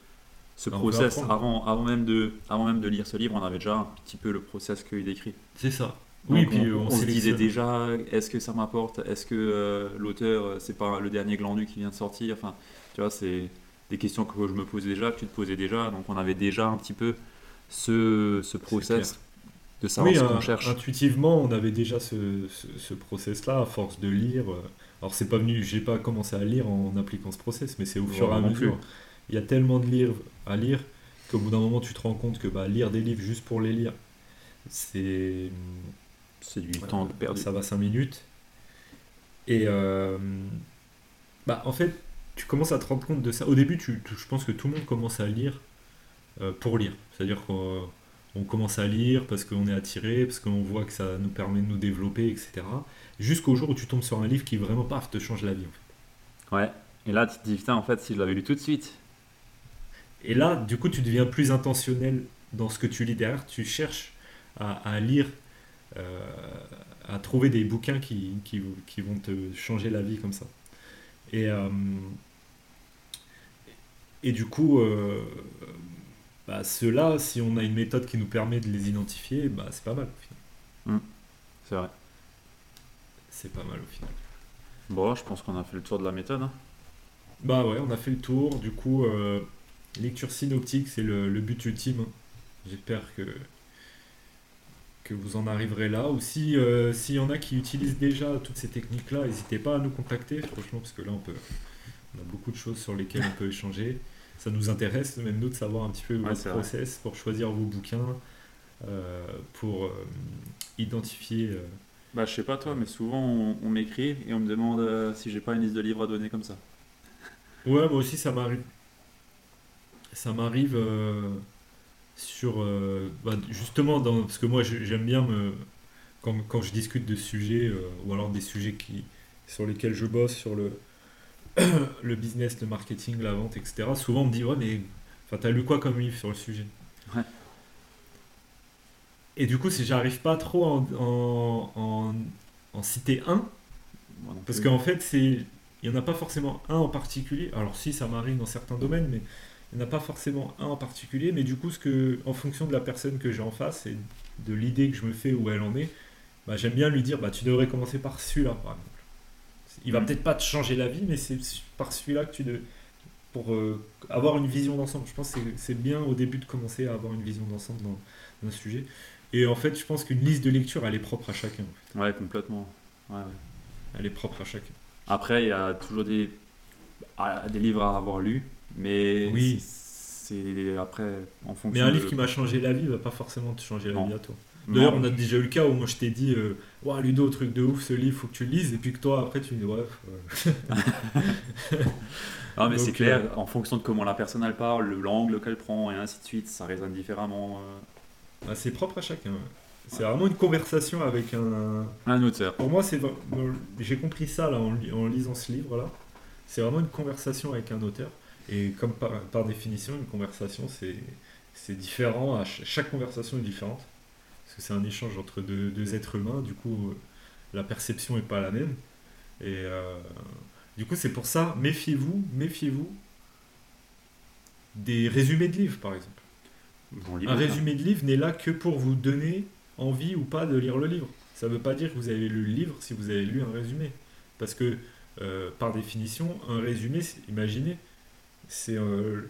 ce on process avant avant même de avant même de lire ce livre, on avait déjà un petit peu le process qu'il décrit. C'est ça. Donc, Oui, puis on, on, on se disait déjà, est-ce que ça m'apporte? Est-ce que euh, l'auteur, euh, c'est pas le dernier glandu qui vient de sortir? Enfin, tu vois, c'est des questions que je me posais déjà, que tu te posais déjà. Donc, on avait déjà un petit peu ce, ce process de savoir Oui, ce qu'on cherche. intuitivement, on avait déjà ce, ce, ce process-là, à force de lire. Alors, c'est pas venu, j'ai pas commencé à lire en appliquant ce process, mais c'est au Ouais, fur et à mesure. plus. Il y a tellement de livres à lire qu'au bout d'un moment, tu te rends compte que bah, lire des livres juste pour les lire, c'est. C'est du Ouais, temps perdu. Ça va 5 minutes. Et euh, bah, en fait, tu commences à te rendre compte de ça. Au début, tu, tu- je pense que tout le monde commence à lire euh, pour lire. C'est-à-dire qu'on on commence à lire parce qu'on est attiré, parce qu'on voit que ça nous permet de nous développer, etc. Jusqu'au jour où tu tombes sur un livre qui vraiment, paf, te change la vie. en fait. Ouais. Et là, tu te dis, putain, en fait, si je l'avais lu tout de suite. Et là, du coup, tu deviens plus intentionnel dans ce que tu lis derrière. Tu cherches à, à lire, euh, à trouver des bouquins qui, qui, qui vont te changer la vie comme ça. Et, euh, et du coup, euh, bah, ceux-là, si on a une méthode qui nous permet de les identifier, bah, c'est pas mal au final. C'est vrai. C'est pas mal au final. Bon, je pense qu'on a fait le tour de la méthode. hein. Bah ouais, on a fait le tour. Du coup, euh, lecture synoptique, c'est le, le but ultime. hein. J'espère que, que vous en arriverez là. Ou si, euh, s'il y en a qui utilisent déjà toutes ces techniques-là, n'hésitez pas à nous contacter, franchement, parce que là, on, peut, on a beaucoup de choses sur lesquelles on peut échanger. Ça nous intéresse, même nous, de savoir un petit peu votre vrai. process pour choisir vos bouquins, euh, pour euh, identifier. euh, Bah, je sais pas toi, mais souvent on, on m'écrit et on me demande euh, si j'ai pas une liste de livres à donner comme ça. Ouais, moi aussi, ça m'arrive. Ça m'arrive sur. bah, justement, dans, parce que moi, j'aime bien me. Quand, quand je discute de sujets, ou alors des sujets qui, sur lesquels je bosse, sur le, le business, le marketing, la vente, etc., souvent on me dit Ouais, mais. Enfin, t'as lu quoi comme livre sur le sujet? Ouais. Et du coup, si j'arrive pas trop en, en, en, en citer un, Moi parce qu'en fait, c'est il n'y en a pas forcément un en particulier. Alors si, ça m'arrive dans certains domaines, mais il n'y en a pas forcément un en particulier. Mais du coup, ce que, en fonction de la personne que j'ai en face et de l'idée que je me fais où elle en est, bah, j'aime bien lui dire, bah, tu devrais commencer par celui-là, par exemple. Il va peut-être pas te changer la vie, mais c'est par celui-là que tu devrais... Pour euh, avoir une vision d'ensemble. Je pense que c'est- bien au début de commencer à avoir une vision d'ensemble dans, dans un sujet. Et en fait, je pense qu'une liste de lecture, elle est propre à chacun. en fait. Ouais, complètement. Ouais, ouais. Elle est propre à chacun. Après, il y a toujours des, ah, des livres à avoir lus, mais Oui. c'est après en fonction. Mais un de- livre qui m'a changé la vie va pas forcément te changer la Non. vie à toi. Non. D'ailleurs, on a déjà eu le cas où moi je t'ai dit euh, Ludo, truc de ouf, ce livre, faut que tu le lises. Et puis que toi, après, tu me dis Ouais, faut- Ah, mais c'est clair, en fonction de comment la personne elle parle, le- l'angle qu'elle prend et ainsi de suite, ça résonne différemment. euh, Ah, c'est propre à chacun. C'est vraiment une conversation avec un. Un auteur. Pour moi, c'est j'ai compris ça là en, li- en lisant ce livre-là. C'est vraiment une conversation avec un auteur. Et comme par, par définition, une conversation, c'est différent. chaque conversation est différente. Que c'est un échange entre deux, deux êtres humains. Du coup, la perception n'est pas la même. Et euh, du coup, c'est pour ça, méfiez-vous, méfiez-vous des résumés de livres, par exemple. Bon, livre, Un hein. résumé de livre n'est là que pour vous donner envie ou pas de lire le livre. Ça ne veut pas dire que vous avez lu le livre si vous avez lu un résumé. Parce que, euh, par définition, un résumé, imaginez, c'est euh,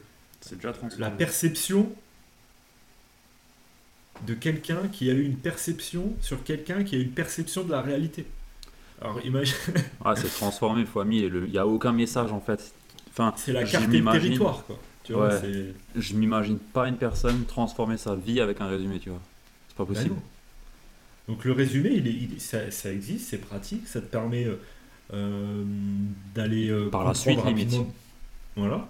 la perception de quelqu'un qui a eu une perception sur quelqu'un qui a eu une perception de la réalité. Alors imagine, Ah, c'est transformé fois mille. Il n'y a aucun message en fait. Enfin, C'est la carte m'imagine- territoire, quoi. Tu vois, Ouais. Je m'imagine pas une personne transformer sa vie avec un résumé, tu vois. C'est pas Bah possible. Donc le résumé, il est, il ça, ça existe, c'est pratique, ça te permet euh, euh, d'aller euh, Par la suite, limite. rapidement. Voilà.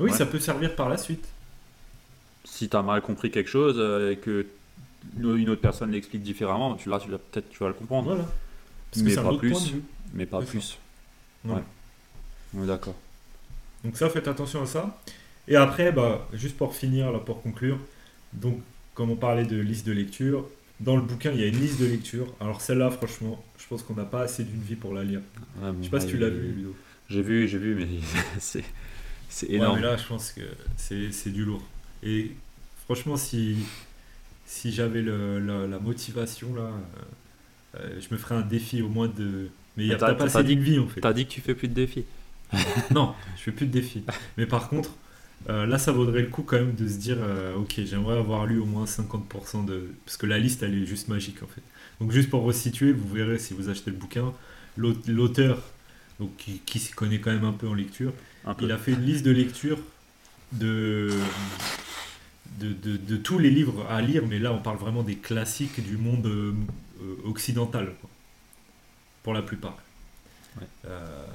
Oui, Ouais. ça peut servir par la suite. Si t'as mal compris quelque chose euh, et que une autre personne l'explique différemment, tu, là, tu peut-être tu vas le comprendre, Voilà. Parce Mais que pas plus. mais pas plus. Ouais. Ouais. D'accord. Donc ça, faites attention à ça. Et après, bah, juste pour finir, là, pour conclure, donc comme on parlait de liste de lecture, dans le bouquin, il y a une liste de lecture. Alors celle-là, franchement, je pense qu'on n'a pas assez d'une vie pour la lire. Ouais, Je sais pas si tu l'as vu, Ludo. J'ai vu, j'ai vu, mais c'est c'est Ouais, énorme. mais là, je pense que c'est c'est du lourd. Et franchement, si, si j'avais la, la motivation, là, euh, euh, je me ferais un défi au moins de... Mais il n'y a Mais t'as- pas assez dit- vie, en fait. T'as dit que tu fais plus de défis. Non, je fais plus de défis. Mais par contre, euh, là, ça vaudrait le coup quand même de se dire, euh, ok, j'aimerais avoir lu au moins 50% de... Parce que la liste, elle est juste magique, en fait. Donc juste pour resituer, vous verrez si vous achetez le bouquin, l'aut- l'auteur, donc qui, qui s'y connaît quand même un peu en lecture, peu. il a fait une liste de lecture de, de, de- de tous les livres à lire, mais là on parle vraiment des classiques du monde euh, occidental, quoi. pour la plupart. Ouais. Euh,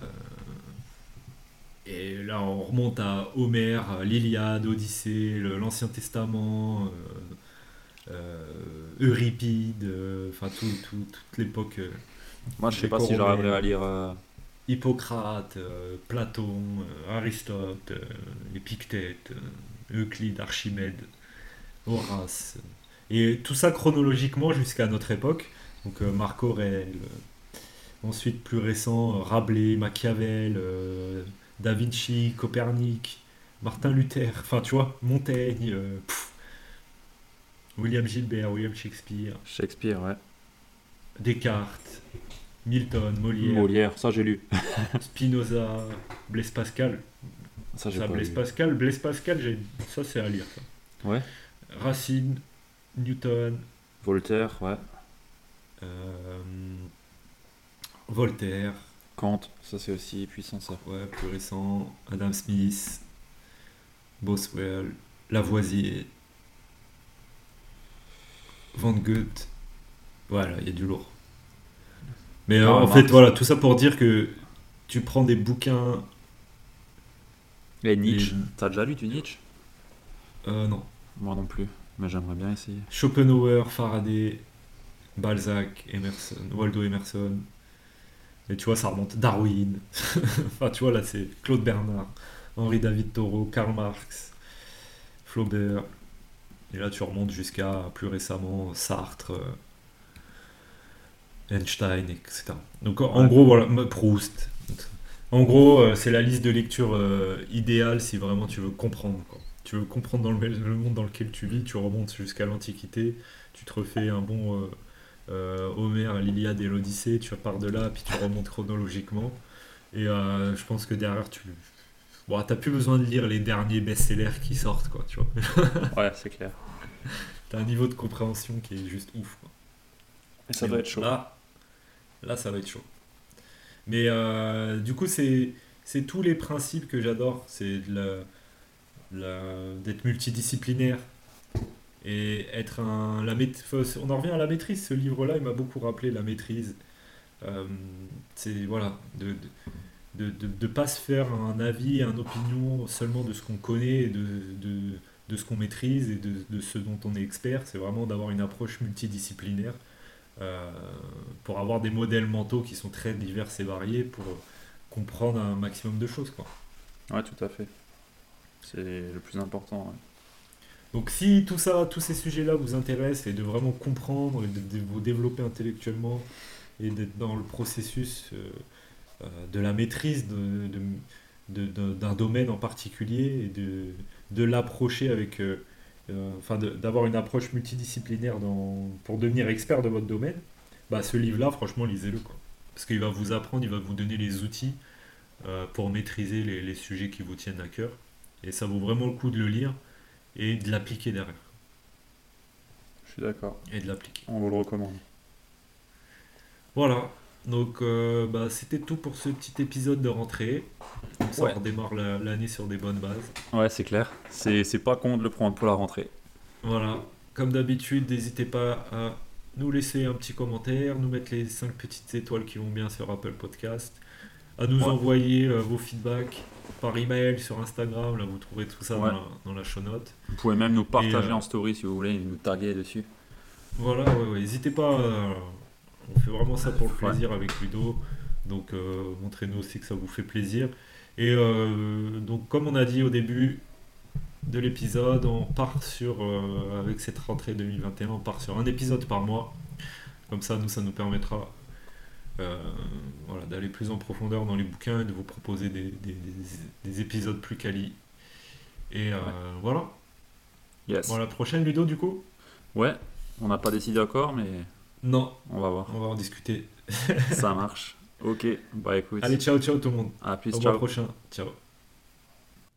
et là on remonte à Homère, à l'Iliade, Odyssée, l'Ancien Testament, euh, Euripide, enfin tout, tout- toute l'époque. Moi, je sais pas si j'arriverai à lire. Hippocrate, euh, Platon, euh, Aristote, euh, Épictète, Euclide, Archimède, Horace. Et tout ça chronologiquement jusqu'à notre époque. Donc Marc Aurèle, ensuite plus récent, Rabelais, Machiavel, Da Vinci, Copernic, Martin Luther, enfin tu vois, Montaigne, euh, William Gilbert, William Shakespeare, Shakespeare, ouais. Descartes, Milton, Molière. Molière, ça j'ai lu. Spinoza, Blaise Pascal. Ça j'ai Ça, pas Blaise lu. Pascal, Blaise Pascal, j'ai- ça c'est à lire. ça. Ouais. Racine, Newton, Voltaire, ouais. euh, Voltaire, Kant, ça c'est aussi puissant ça. ouais, plus récent, Adam Smith, Boswell, Lavoisier, Van Goethe. Voilà, il y a du lourd. Mais euh, Karl en fait, Marx. voilà, tout ça pour dire que tu prends des bouquins. Et Nietzsche, Et- t'as déjà lu du Nietzsche? Euh, non. Moi non plus, mais j'aimerais bien essayer. Schopenhauer, Faraday, Balzac, Emerson, Waldo Emerson. Et tu vois, ça remonte. Darwin. enfin, tu vois, là, c'est Claude Bernard, Henri David Thoreau, Karl Marx, Flaubert. Et là, tu remontes jusqu'à plus récemment Sartre, euh, Einstein, etc. Donc, en Ouais. gros, voilà, Proust. En gros, euh, c'est la liste de lecture euh, idéale si vraiment tu veux comprendre. quoi. Tu veux comprendre dans le, le monde dans lequel tu vis, tu remontes jusqu'à l'Antiquité, tu te refais un bon euh, euh, Homère, l'Iliade et l'Odyssée, tu repars de là, puis tu remontes chronologiquement. Et euh, je pense que derrière, tu bon, t'as plus besoin de lire les derniers best-sellers qui sortent, quoi, tu vois. Ouais, c'est clair. T'as un niveau de compréhension qui est juste ouf. quoi. Et ça Mais doit être chaud. Là, là, ça va être chaud. Mais euh, du coup, c'est tous les principes que j'adore. C'est d'être multidisciplinaire et être un. La on en revient à la maîtrise. Ce livre-là, il m'a beaucoup rappelé la maîtrise. Euh, c'est voilà, de de, de, pas se faire un avis, une opinion seulement de ce qu'on connaît, et de, de, de ce qu'on maîtrise et de, de ce dont on est expert. C'est vraiment d'avoir une approche multidisciplinaire pour avoir des modèles mentaux qui sont très divers et variés pour comprendre un maximum de choses. Quoi. Ouais, tout à fait. C'est le plus important. ouais. Donc si tout ça, tous ces sujets-là vous intéressent et de vraiment comprendre et de, de vous développer intellectuellement et d'être dans le processus euh, euh, de la maîtrise de- de- de- d'un domaine en particulier et de, l'approcher avec, euh, euh, enfin de- d'avoir une approche multidisciplinaire dans, pour devenir expert de votre domaine, bah ce livre-là, franchement, lisez-le. Parce qu'il va vous apprendre, il va vous donner les outils euh, pour maîtriser les, les sujets qui vous tiennent à cœur. Et ça vaut vraiment le coup de le lire et de l'appliquer derrière. Je suis d'accord. Et de l'appliquer. On vous le recommande. Voilà. Donc, euh, bah, c'était tout pour ce petit épisode de rentrée. Comme ça, Ouais. on redémarre la- l'année sur des bonnes bases. Ouais, c'est clair. C'est pas con de le prendre pour la rentrée. Voilà. Comme d'habitude, n'hésitez pas à nous laisser un petit commentaire, nous mettre les 5 petites étoiles qui vont bien sur Apple Podcast, à nous Ouais. envoyer euh, vos feedbacks par email sur Instagram. Là, vous trouverez tout ça Ouais. dans, la, dans la show note. Vous pouvez même nous partager euh, en story si vous voulez, et nous taguer dessus. Voilà, ouais, ouais, n'hésitez pas. On fait vraiment ça pour le Ouais. plaisir avec Ludo. Donc, euh, montrez-nous aussi que ça vous fait plaisir. Et euh, donc, comme on a dit au début de l'épisode, on part sur, euh, avec cette rentrée 2021, on part sur un épisode par mois. Comme ça, nous, ça nous permettra voilà, d'aller plus en profondeur dans les bouquins et de vous proposer des, des- des- des épisodes plus quali. Et voilà. Yes. Bon, la prochaine, Ludo, du coup? Ouais, on n'a pas décidé encore, mais Non, on va voir. on va en discuter. Ça marche. Ok, bah écoute. Allez, ciao, ciao tout le monde. à plus, Au ciao. mois prochain. Ciao.